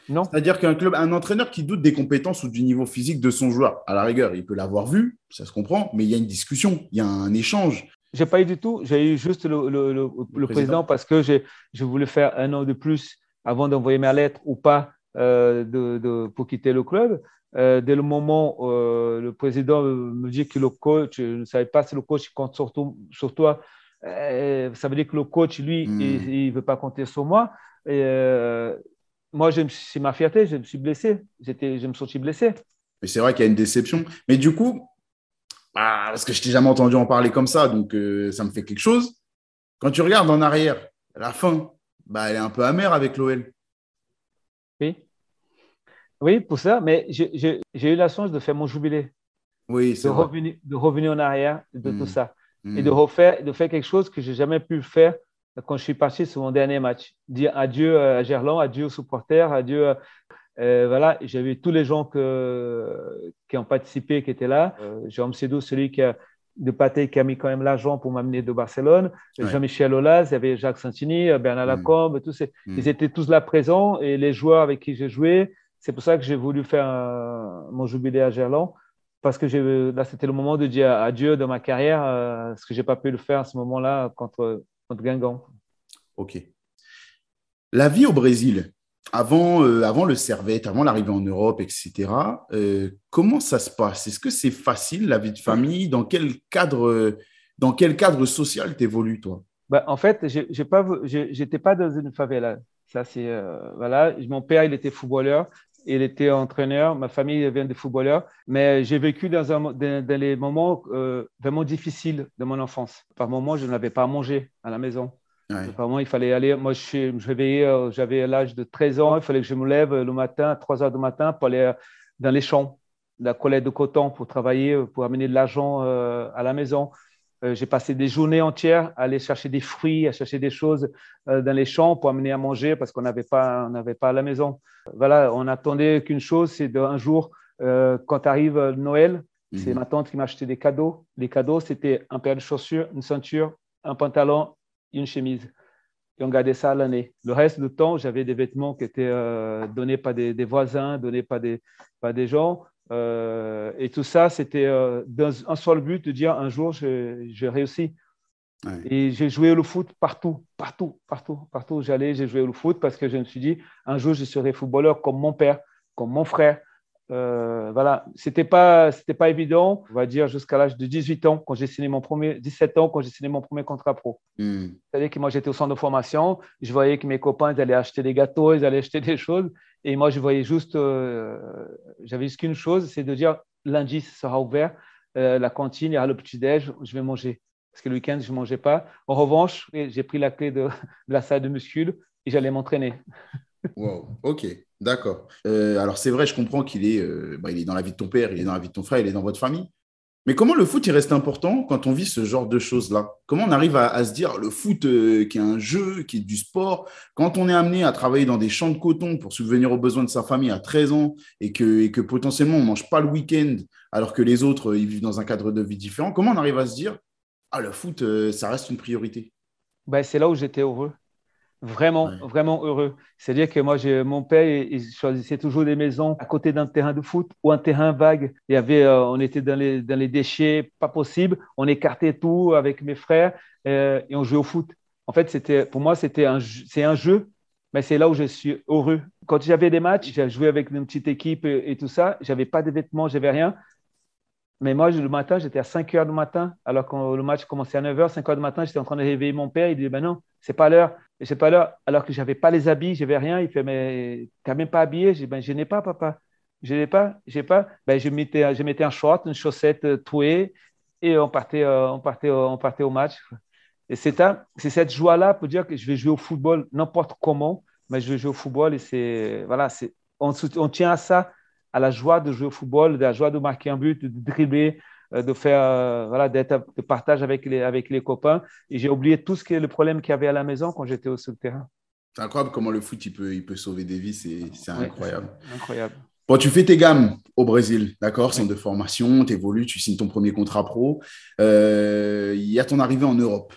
Non. C'est-à-dire qu'un club, un entraîneur qui doute des compétences ou du niveau physique de son joueur, à la rigueur, il peut l'avoir vu, ça se comprend, mais il y a une discussion, il y a un échange. J'ai pas eu du tout. J'ai eu juste le, le, le, président. président. parce que je voulais faire un an de plus avant d'envoyer ma lettre ou pas euh, de, de, pour quitter le club. Euh, dès le moment où euh, le président me dit que le coach, je ne savais pas si le coach compte sur, sur toi, ça veut dire que le coach, lui, hmm. il ne veut pas compter sur moi. Et, moi, c'est ma fierté, je me suis blessé. Je me suis blessé. Mais c'est vrai qu'il y a une déception. Mais du coup, bah, parce que je t'ai jamais entendu en parler comme ça, donc ça me fait quelque chose. Quand tu regardes en arrière, la fin, bah, elle est un peu amère avec l'OL. Oui. Pour ça, mais j'ai eu la chance de faire mon jubilé. Oui, c'est de revenir, de revenir en arrière de tout hmm. ça. Et de hmm. refaire, de faire quelque chose que je n'ai jamais pu faire quand je suis parti sur mon dernier match. Dire adieu à Gerland, adieu aux supporters, adieu. Euh, voilà, j'ai vu tous les gens que, qui ont participé, qui étaient là. Euh, Jérôme Sédou, celui qui a, de Pathé qui a mis quand même l'argent pour m'amener de Barcelone. Jean-Michel Aulas, il y avait Jacques Santini, Bernard hmm. Lacombe, tous ces, ils étaient tous là présents et les joueurs avec qui j'ai joué, c'est pour ça que j'ai voulu faire mon jubilé à Gerland, parce que là, c'était le moment de dire adieu dans ma carrière, euh, ce que je n'ai pas pu le faire à ce moment-là contre, contre Guingamp. OK. La vie au Brésil, avant, euh, avant le Servette, avant l'arrivée en Europe, etc., euh, comment ça se passe? Est-ce que c'est facile, la vie de famille? Dans quel cadre, dans quel cadre social t'évolues, toi? Bah, En fait, je n'étais pas, pas dans une favela. Ça, c'est, voilà. Mon père, il était footballeur il était entraîneur, ma famille vient de footballeurs, mais j'ai vécu dans, un, dans, les moments euh, vraiment difficiles de mon enfance. Par moments, je n'avais pas à manger à la maison. Par moments, il fallait aller. Moi, je, je réveillais, euh, j'avais l'âge de 13 ans, il fallait que je me lève le matin, à 3 heures du matin, pour aller euh, dans les champs, la collecte de coton, pour travailler, pour amener de l'argent à la maison. Euh, j'ai passé des journées entières à aller chercher des fruits, à chercher des choses euh, dans les champs pour amener à manger parce qu'on n'avait pas, n'avait pas à la maison. Voilà, on attendait qu'une chose, c'est un jour, euh, quand arrive Noël, c'est mhm. ma tante qui m'a acheté des cadeaux. Les cadeaux, c'était un paire de chaussures, une ceinture, un pantalon, une chemise. Et on gardait ça l'année. Le reste du temps, j'avais des vêtements qui étaient donnés par des, des, voisins, donnés par des, par des gens. Euh, et tout ça, c'était euh, dans un seul but de dire un jour, j'ai réussi. Et j'ai joué au foot partout, partout, partout, partout où j'allais, j'ai joué au foot parce que je me suis dit, un jour, je serai footballeur comme mon père, comme mon frère. Euh, voilà, c'était pas, c'était pas évident, on va dire jusqu'à l'âge de 18 ans, quand j'ai signé mon premier, 17 ans, quand j'ai signé mon premier contrat pro. Hmm. C'est-à-dire que moi, j'étais au centre de formation, je voyais que mes copains, ils allaient acheter des gâteaux, ils allaient acheter des choses, et moi, je voyais juste, euh, j'avais juste qu'une chose, c'est de dire lundi, sera ouvert, euh, la cantine, il y aura le petit-déj, je vais manger. Parce que le week-end, je ne mangeais pas. En revanche, j'ai pris la clé de, de la salle de muscule et j'allais m'entraîner. Wow, ok, d'accord. Euh, alors c'est vrai, je comprends qu'il est, euh, bah, il est dans la vie de ton père, il est dans la vie de ton frère, il est dans votre famille. Mais comment le foot il reste important quand on vit ce genre de choses-là? Comment on arrive à, se dire le foot euh, qui est un jeu, qui est du sport, quand on est amené à travailler dans des champs de coton pour subvenir aux besoins de sa famille à 13 ans et que, potentiellement on mange pas le week-end alors que les autres ils vivent dans un cadre de vie différent, comment on arrive à se dire ah le foot ça reste une priorité? Ben, C'est là où j'étais heureux vraiment, vraiment heureux. C'est-à-dire que moi, mon père, il, choisissait toujours des maisons à côté d'un terrain de foot ou un terrain vague. Il y avait, euh, on était dans les, dans les déchets, pas possible. On écartait tout avec mes frères euh, et on jouait au foot. En fait, c'était, pour moi, c'était un, c'est un jeu Mais c'est là où je suis heureux. Quand j'avais des matchs, j'ai joué avec une petite équipe et, tout ça. J'avais pas de vêtements, j'avais rien. Mais moi, le matin, j'étais à 5 heures du matin, alors que le match commençait à 9 h, 5 heures du matin, j'étais en train de réveiller mon père. Il dit, ben non, c'est pas l'heure. C'est pas l'heure. Alors que j'avais pas les habits, j'avais rien. Il fait, mais t'as même pas habillé. J'ai dit, ben, je n'ai pas, papa. Je n'ai pas, j'ai pas. Ben, je mettais, je mettais un short, une chaussette euh, touée, et on partait, euh, on partait, on partait au match. Et c'est cette joie-là pour dire que je vais jouer au football n'importe comment, mais je vais jouer au football et c'est, voilà, on tient à ça à la joie de jouer au football, de la joie de marquer un but, de dribbler, euh, de faire, euh, voilà, d'être de partage avec les, avec les copains. Et j'ai oublié tout ce qui est le problème qu'il y avait à la maison quand j'étais au sur le terrain. C'est incroyable comment le foot il peut, il peut sauver des vies, c'est incroyable. incroyable. Bon, tu fais tes gammes au Brésil, d'accord, centre de formation, tu évolues, tu signes ton premier contrat pro. Euh, il y a ton arrivée en Europe.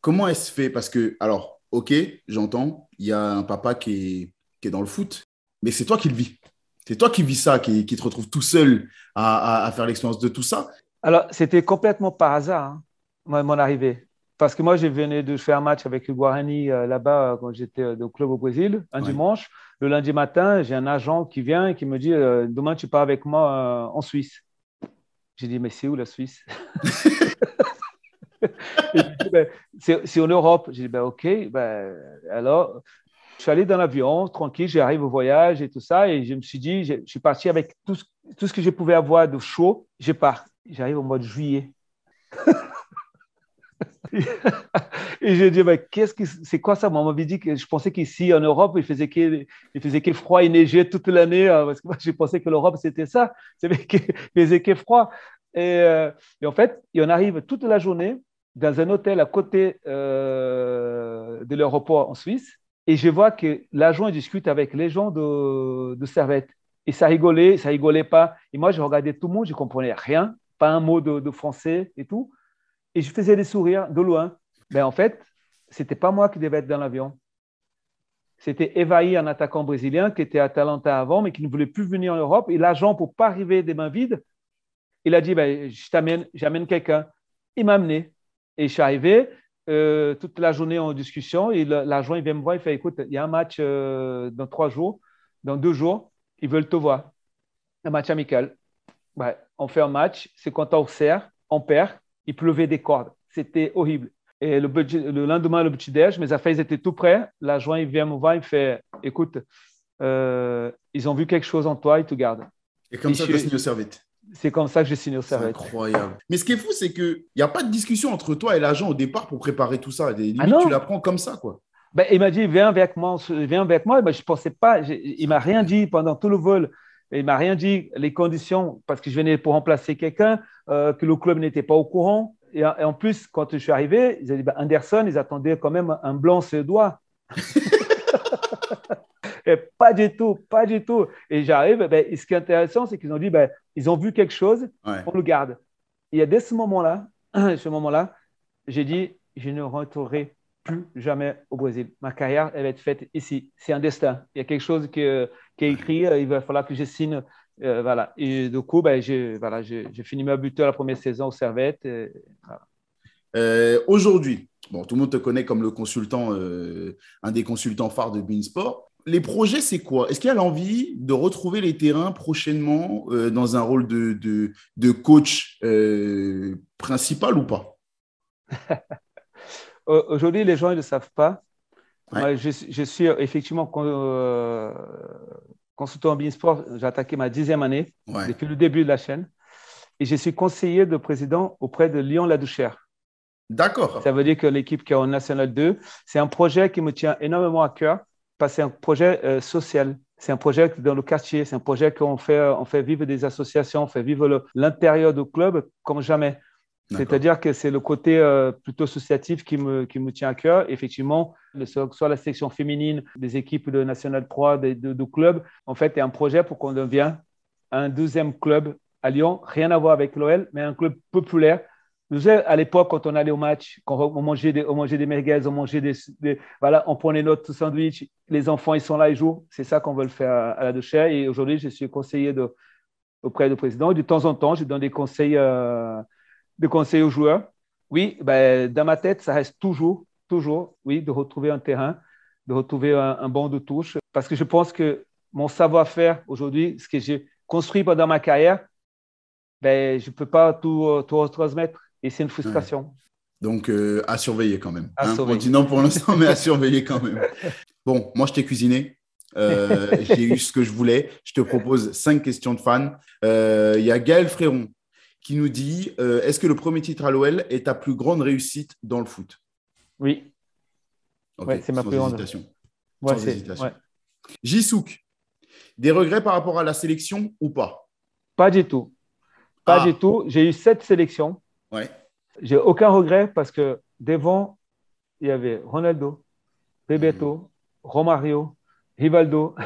Comment se fait? Parce que, alors, ok, j'entends, il y a un papa qui est, qui est dans le foot, mais c'est toi qui le vis. C'est toi qui vis ça, qui, te retrouve tout seul à, faire l'expérience de tout ça. Alors, c'était complètement par hasard, hein, mon arrivée. Parce que moi, je venais de faire un match avec le Guarani euh, là-bas euh, quand j'étais euh, au club au Brésil, un dimanche. Le lundi matin, j'ai un agent qui vient et qui me dit Demain, tu pars avec moi en Suisse. J'ai dit Mais c'est où la Suisse? Ben, C'est en Europe. J'ai dit ben, Ok, ben, alors je suis allé dans l'avion, tranquille, j'arrive au voyage et tout ça, et je me suis dit, je, suis parti avec tout ce, que je pouvais avoir de chaud, je pars. J'arrive au mois de juillet. et j'ai dit, mais qu'est-ce que c'est quoi ça? Moi, on m'avait dit que je pensais qu'ici en Europe, il faisait qu'il faisait que froid et neigé toute l'année, hein, parce que moi, je pensais que l'Europe c'était ça, il faisait que froid. Euh, et, en fait, on arrive toute la journée dans un hôtel à côté euh, de l'aéroport en Suisse. Et je vois que l'agent discute avec les gens de, de Servette. Et ça rigolait, ça rigolait pas. Et moi, je regardais tout le monde, je comprenais rien, pas un mot de, français et tout. Et je faisais des sourires de loin. Mais en fait, c'était pas moi qui devais être dans l'avion. C'était Evaí, un attaquant brésilien qui était à Atalanta avant, mais qui ne voulait plus venir en Europe. Et l'agent, pour pas arriver des mains vides, il a dit ben, Je t'amène, j'amène quelqu'un. Il m'a amené. Et je suis arrivé. Euh, toute la journée en discussion. Et l'agent, il vient me voir, il fait Écoute, il y a un match euh, dans trois jours, dans deux jours, ils veulent te voir. Un match amical. on fait un match, c'est quand on sert, on perd, il pleuvait des cordes. C'était horrible. Et le, le, lendemain, le petit-déj, mes affaires étaient tout prêts. L'agent, il vient me voir, il fait Écoute, euh, ils ont vu quelque chose en toi, ils te gardent. Et comme ça, tu as signé au service c'est comme ça que j'ai signé au Servette. Incroyable. Mais ce qui est fou, c'est qu'il n'y a pas de discussion entre toi et l'agent au départ pour préparer tout ça. ah non. tu l'apprends comme ça, quoi. Ben, il m'a dit, viens avec moi. Viens avec moi. Ben, je ne pensais pas. Il ne m'a rien dit pendant tout le vol. Il ne m'a rien dit les conditions, parce que je venais pour remplacer quelqu'un, euh, que le club n'était pas au courant. Et, en plus, quand je suis arrivé, ils ont dit, ben, Anderson, ils attendaient quand même un blanc sur le doigt. pas du tout, pas du tout. Et j'arrive, ben, ce qui est intéressant, c'est qu'ils ont dit, ben, ils ont vu quelque chose, on le garde. Et dès ce moment-là, ce moment-là, j'ai dit, je ne rentrerai plus jamais au Brésil. Ma carrière, elle va être faite ici. C'est un destin. Il y a quelque chose qui, est écrit, il va falloir que je signe. Euh, voilà. Et du coup, ben, j'ai voilà, fini ma buteur la première saison au Servette. Euh, aujourd'hui, bon, tout le monde te connaît comme le consultant, euh, un des consultants phares de Beansport les projets, c'est quoi? Est-ce qu'il y a l'envie de retrouver les terrains prochainement euh, dans un rôle de, de, coach euh, principal ou pas? Aujourd'hui, les gens ne le savent pas. Je, suis effectivement euh, consultant en sport. J'ai attaqué ma dixième année depuis le début de la chaîne. Et je suis conseiller de président auprès de Lyon-la-Douchère. D'accord. Ça veut dire que l'équipe qui est en National 2, c'est un projet qui me tient énormément à cœur c'est un projet euh, social. C'est un projet dans le quartier, c'est un projet qu'on fait, euh, on fait vivre des associations, on fait vivre l'intérieur du club comme jamais. C'est-à-dire que c'est le côté euh, plutôt associatif qui me, qui me tient à cœur. Effectivement, que ce soit la section féminine des équipes de National 3, de, de, de clubs, en fait, est un projet pour qu'on devienne un deuxième club à Lyon, rien à voir avec l'OL, mais un club populaire nous, à l'époque, quand on allait au match, quand on mangeait des, on mangeait des merguez, on mangeait des, voilà, on prenait notre sandwich, les enfants, ils sont là, ils jouent. C'est ça qu'on veut le faire à, la Douchère. Et aujourd'hui, je suis conseiller auprès du président. De temps en temps, je donne des conseils, euh, des conseils aux joueurs. Oui, ben, dans ma tête, ça reste toujours, toujours, oui, de retrouver un terrain, de retrouver un, un banc de touche parce que je pense que mon savoir-faire aujourd'hui, ce que j'ai construit pendant ma carrière, ben, je ne peux pas tout, tout retransmettre et c'est une frustration. Donc, euh, à surveiller quand même. Hein. surveiller. non pour l'instant, mais à surveiller quand même. Bon, moi, je t'ai cuisiné. Euh, j'ai eu ce que je voulais. Je te propose cinq questions de fans. Euh, il y a Gaël Fréron qui nous dit Est-ce que le premier titre à l'OL est ta plus grande réussite dans le foot? Oui. c'est ma plus grande. Hésitation. Sans hésitation. Jisouk, des regrets par rapport à la sélection ou pas? Pas du tout. Pas ah. du tout. J'ai eu sept sélections. Ouais. J'ai aucun regret parce que devant, il y avait Ronaldo, Bebeto, mm. Romario, Rivaldo.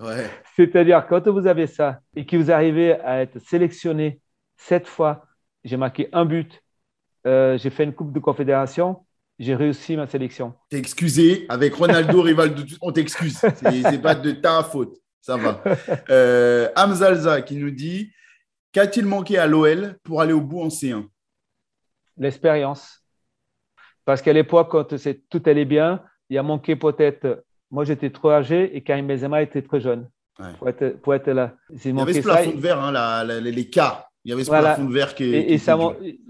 Ouais. C'est-à-dire, quand vous avez ça et que vous arrivez à être sélectionné sept fois, j'ai marqué un but, euh, j'ai fait une Coupe de Confédération, j'ai réussi ma sélection. T'es excusé avec Ronaldo, Rivaldo, on t'excuse. C'est pas de ta faute. Ça va. Euh, Amzalza qui nous dit Qu'a-t-il manqué à l'OL pour aller au bout en C1 L'expérience. Parce qu'à l'époque, quand tout allait bien, il a manqué peut-être. Moi, j'étais trop âgé et Karim Benzema était très jeune pour, être, là. Il, y avait ce plafond de verre, hein, les cas. Il y avait ce plafond de verre qui. Et, ça,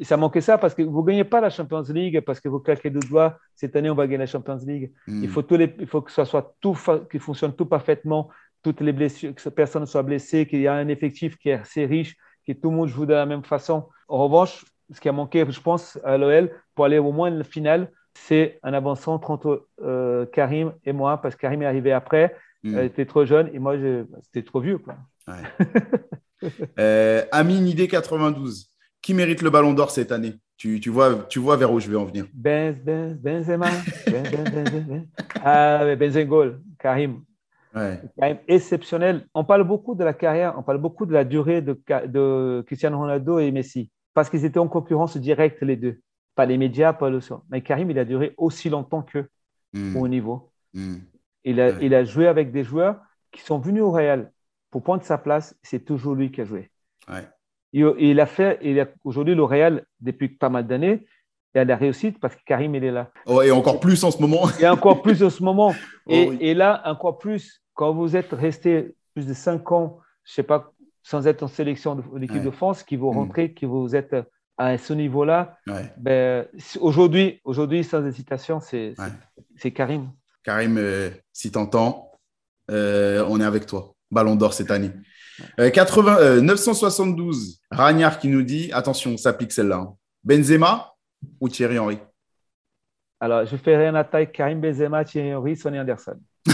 ça, manquait ça parce que vous ne gagnez pas la Champions League parce que vous claquez deux doigts. Cette année, on va gagner la Champions League. Hmm. Il, faut tous les, il faut que ça soit tout, qu'il fonctionne tout parfaitement, toutes les blessures, que personne ne soit blessé, qu'il y a un effectif qui est assez riche, que tout le monde joue de la même façon. En revanche, ce qui a manqué, je pense, à l'OL pour aller au moins à la finale, c'est un avancement entre euh, Karim et moi, parce que Karim est arrivé après, mm. il était trop jeune et moi, c'était trop vieux. Quoi. Ouais. euh, Amine Idée 92, qui mérite le ballon d'or cette année? Tu, tu, vois, tu vois vers où je vais en venir Benz, Benz, Benzema. Benz, Benz, Benz, ah, Benzengol, Karim. Ouais. Karim exceptionnel. On parle beaucoup de la carrière, on parle beaucoup de la durée de, de Cristiano Ronaldo et Messi parce qu'ils étaient en concurrence directe les deux. Pas les médias, pas le son. Mais Karim, il a duré aussi longtemps qu'eux hmm. au niveau. Hmm. Il, a, il a joué avec des joueurs qui sont venus au Real pour prendre sa place. C'est toujours lui qui a joué. Il, a fait, aujourd'hui, le Real, depuis pas mal d'années, il a la réussite parce que Karim, il est là. Oh, et encore plus en ce moment. et encore plus en ce moment. Et, oh et, là, encore plus, quand vous êtes resté plus de cinq ans, je ne sais pas sans être en sélection de l'équipe de France, qui vous mm. rentrez, qui vous êtes à ce niveau-là, ben, aujourd'hui, aujourd'hui, sans hésitation, c'est Karim. Karim, euh, si t'entends, euh, on est avec toi. Ballon d'or cette année. 80, 972, euh, Ragnard qui nous dit, attention, ça pique celle-là. Hein. Benzema ou Thierry Henry? Alors, je rien à taille. Karim Benzema, Thierry Henry, Sonny Anderson.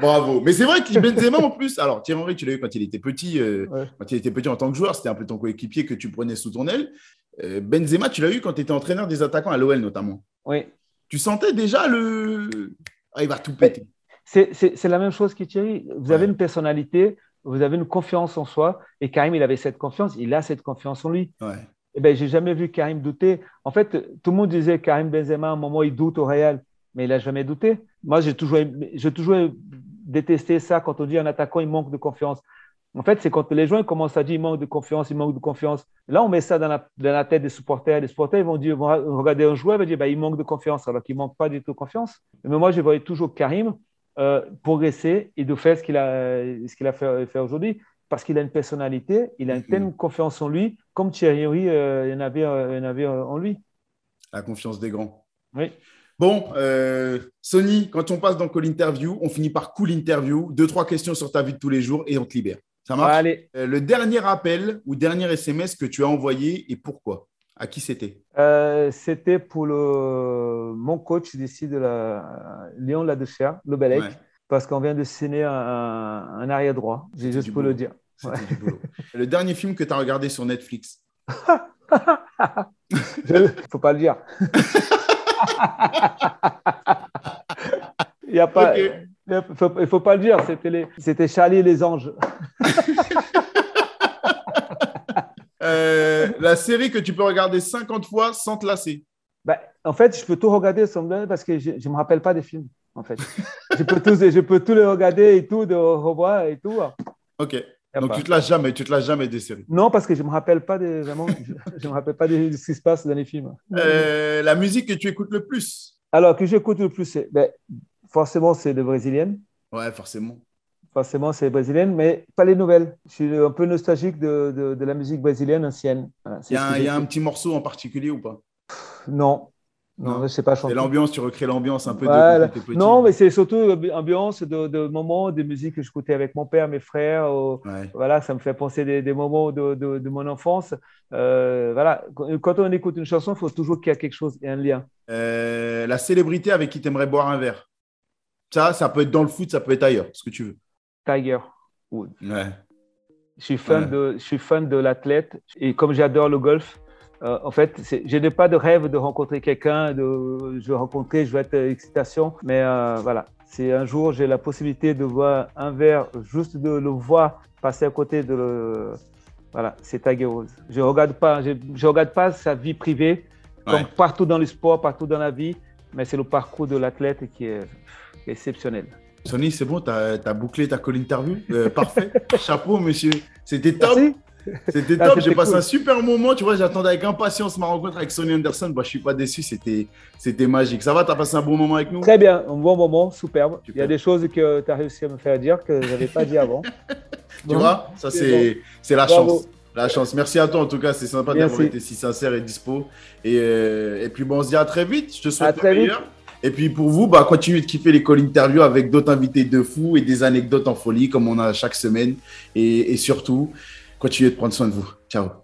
Bravo. Mais c'est vrai que Benzema en plus, alors Thierry Henry, tu l'as eu quand il était petit, euh, quand il était petit en tant que joueur, c'était un peu ton coéquipier que tu prenais sous ton aile. Euh, Benzema, tu l'as eu quand tu étais entraîneur des attaquants à l'OL notamment. Oui. Tu sentais déjà le. Ah, il va tout péter. C'est la même chose que Thierry. Vous avez une personnalité, vous avez une confiance en soi, et Karim, il avait cette confiance, il a cette confiance en lui. Ouais. Eh ben, j'ai jamais vu Karim douter. En fait, tout le monde disait Karim Benzema, à un moment, il doute au Real, mais il n'a jamais douté. Moi, j'ai toujours, toujours détester ça quand on dit un attaquant, il manque de confiance. En fait, c'est quand les gens commencent à dire il manque de confiance, il manque de confiance. Là, on met ça dans la, tête des supporters. Les supporters vont dire, vont regarder un joueur, ils vont dire bah, il manque de confiance, alors qu'il ne manque pas du tout de confiance. Mais moi, je voyais toujours Karim euh, progresser et de faire ce qu'il a, ce qu'il a fait, fait aujourd'hui parce qu'il a une personnalité, il a une telle confiance en lui, comme Thierry Henry euh, en avait, euh, en avait en lui. La confiance des grands. Oui. Bon, euh, Sony, quand on passe dans Call Interview, on finit par Cool Interview. Deux, trois questions sur ta vie de tous les jours et on te libère. Ça marche Allez. Euh, le dernier appel ou dernier SMS que tu as envoyé et pourquoi? À qui c'était? Euh, C'était pour le, mon coach d'ici de la Lyon Ladouchère, le Belec, parce qu'on vient de signer un, un arrière droit. J'ai juste pour le dire. le dernier film que tu as regardé sur Netflix? Il faut pas le dire. Il y a pas. Il ne faut, pas le dire, c'était, c'était Charlie et les anges. Euh, la série que tu peux regarder 50 fois sans te lasser bah, En fait, je peux tout regarder sans me parce que je ne me rappelle pas des films. En fait. je, peux tout, je peux tout les regarder et tout, de revoir et tout. Ok. Donc tu te lâches jamais, tu te lâches jamais des séries. Non, parce que je me rappelle pas de vraiment, je, me rappelle pas de, ce qui se passe dans les films. Euh, la musique que tu écoutes le plus Alors que j'écoute le plus, ben, forcément c'est de brésilienne. Ouais, forcément. Forcément, c'est brésilienne, mais pas les nouvelles. Je suis un peu nostalgique de, de, de la musique brésilienne ancienne. Il y, a un petit morceau en particulier ou pas? Non, non, sais pas chanter. C'est l'ambiance, tu recrées l'ambiance un peu de petit. Non, mais c'est surtout l'ambiance de, de, moments, des musiques que j'écoutais avec mon père, mes frères. Voilà, ça me fait penser des, des moments de, de, mon enfance. Euh, voilà, quand on écoute une chanson, il faut toujours qu'il y ait quelque chose, et un lien. Euh, la célébrité avec qui tu aimerais boire un verre. Ça, ça peut être dans le foot, ça peut être ailleurs, ce que tu veux. Tiger Woods. Ouais. Je suis fan de, je suis fan de l'athlète et comme j'adore le golf, euh, en fait, je n'ai pas de rêve de rencontrer quelqu'un, de je rencontrer, je veux être excitation, mais euh, voilà, si un jour j'ai la possibilité de voir un verre, juste de le voir passer à côté de le, voilà, c'est Tiger Woods. Je regarde pas, je, regarde pas sa vie privée, comme partout dans le sport, partout dans la vie, mais c'est le parcours de l'athlète qui est, exceptionnel. Sonny, c'est bon, tu as, bouclé ta call interview? Euh, parfait. Chapeau, monsieur. C'était top. C'était ah, top, j'ai passé un super moment. Tu vois, j'attendais avec impatience ma rencontre avec Sonny Anderson. Bah, je suis pas déçu, c'était, c'était magique. Ça va, tu as passé un bon moment avec nous? Très bien, un bon moment, superbe. Il y a des choses que tu as réussi à me faire dire que je n'avais pas dit avant. tu vois, ça c'est, c'est la chance. La chance. Merci à toi en tout cas, c'est sympa d'avoir été si sincère et dispo. Et, euh, et, puis bon, on se dit à très vite. Je te souhaite le meilleur. Et puis pour vous, bah, continuez de kiffer les call interviews avec d'autres invités de fou et des anecdotes en folie comme on a chaque semaine. Et, et surtout, continuez de prendre soin de vous. Ciao.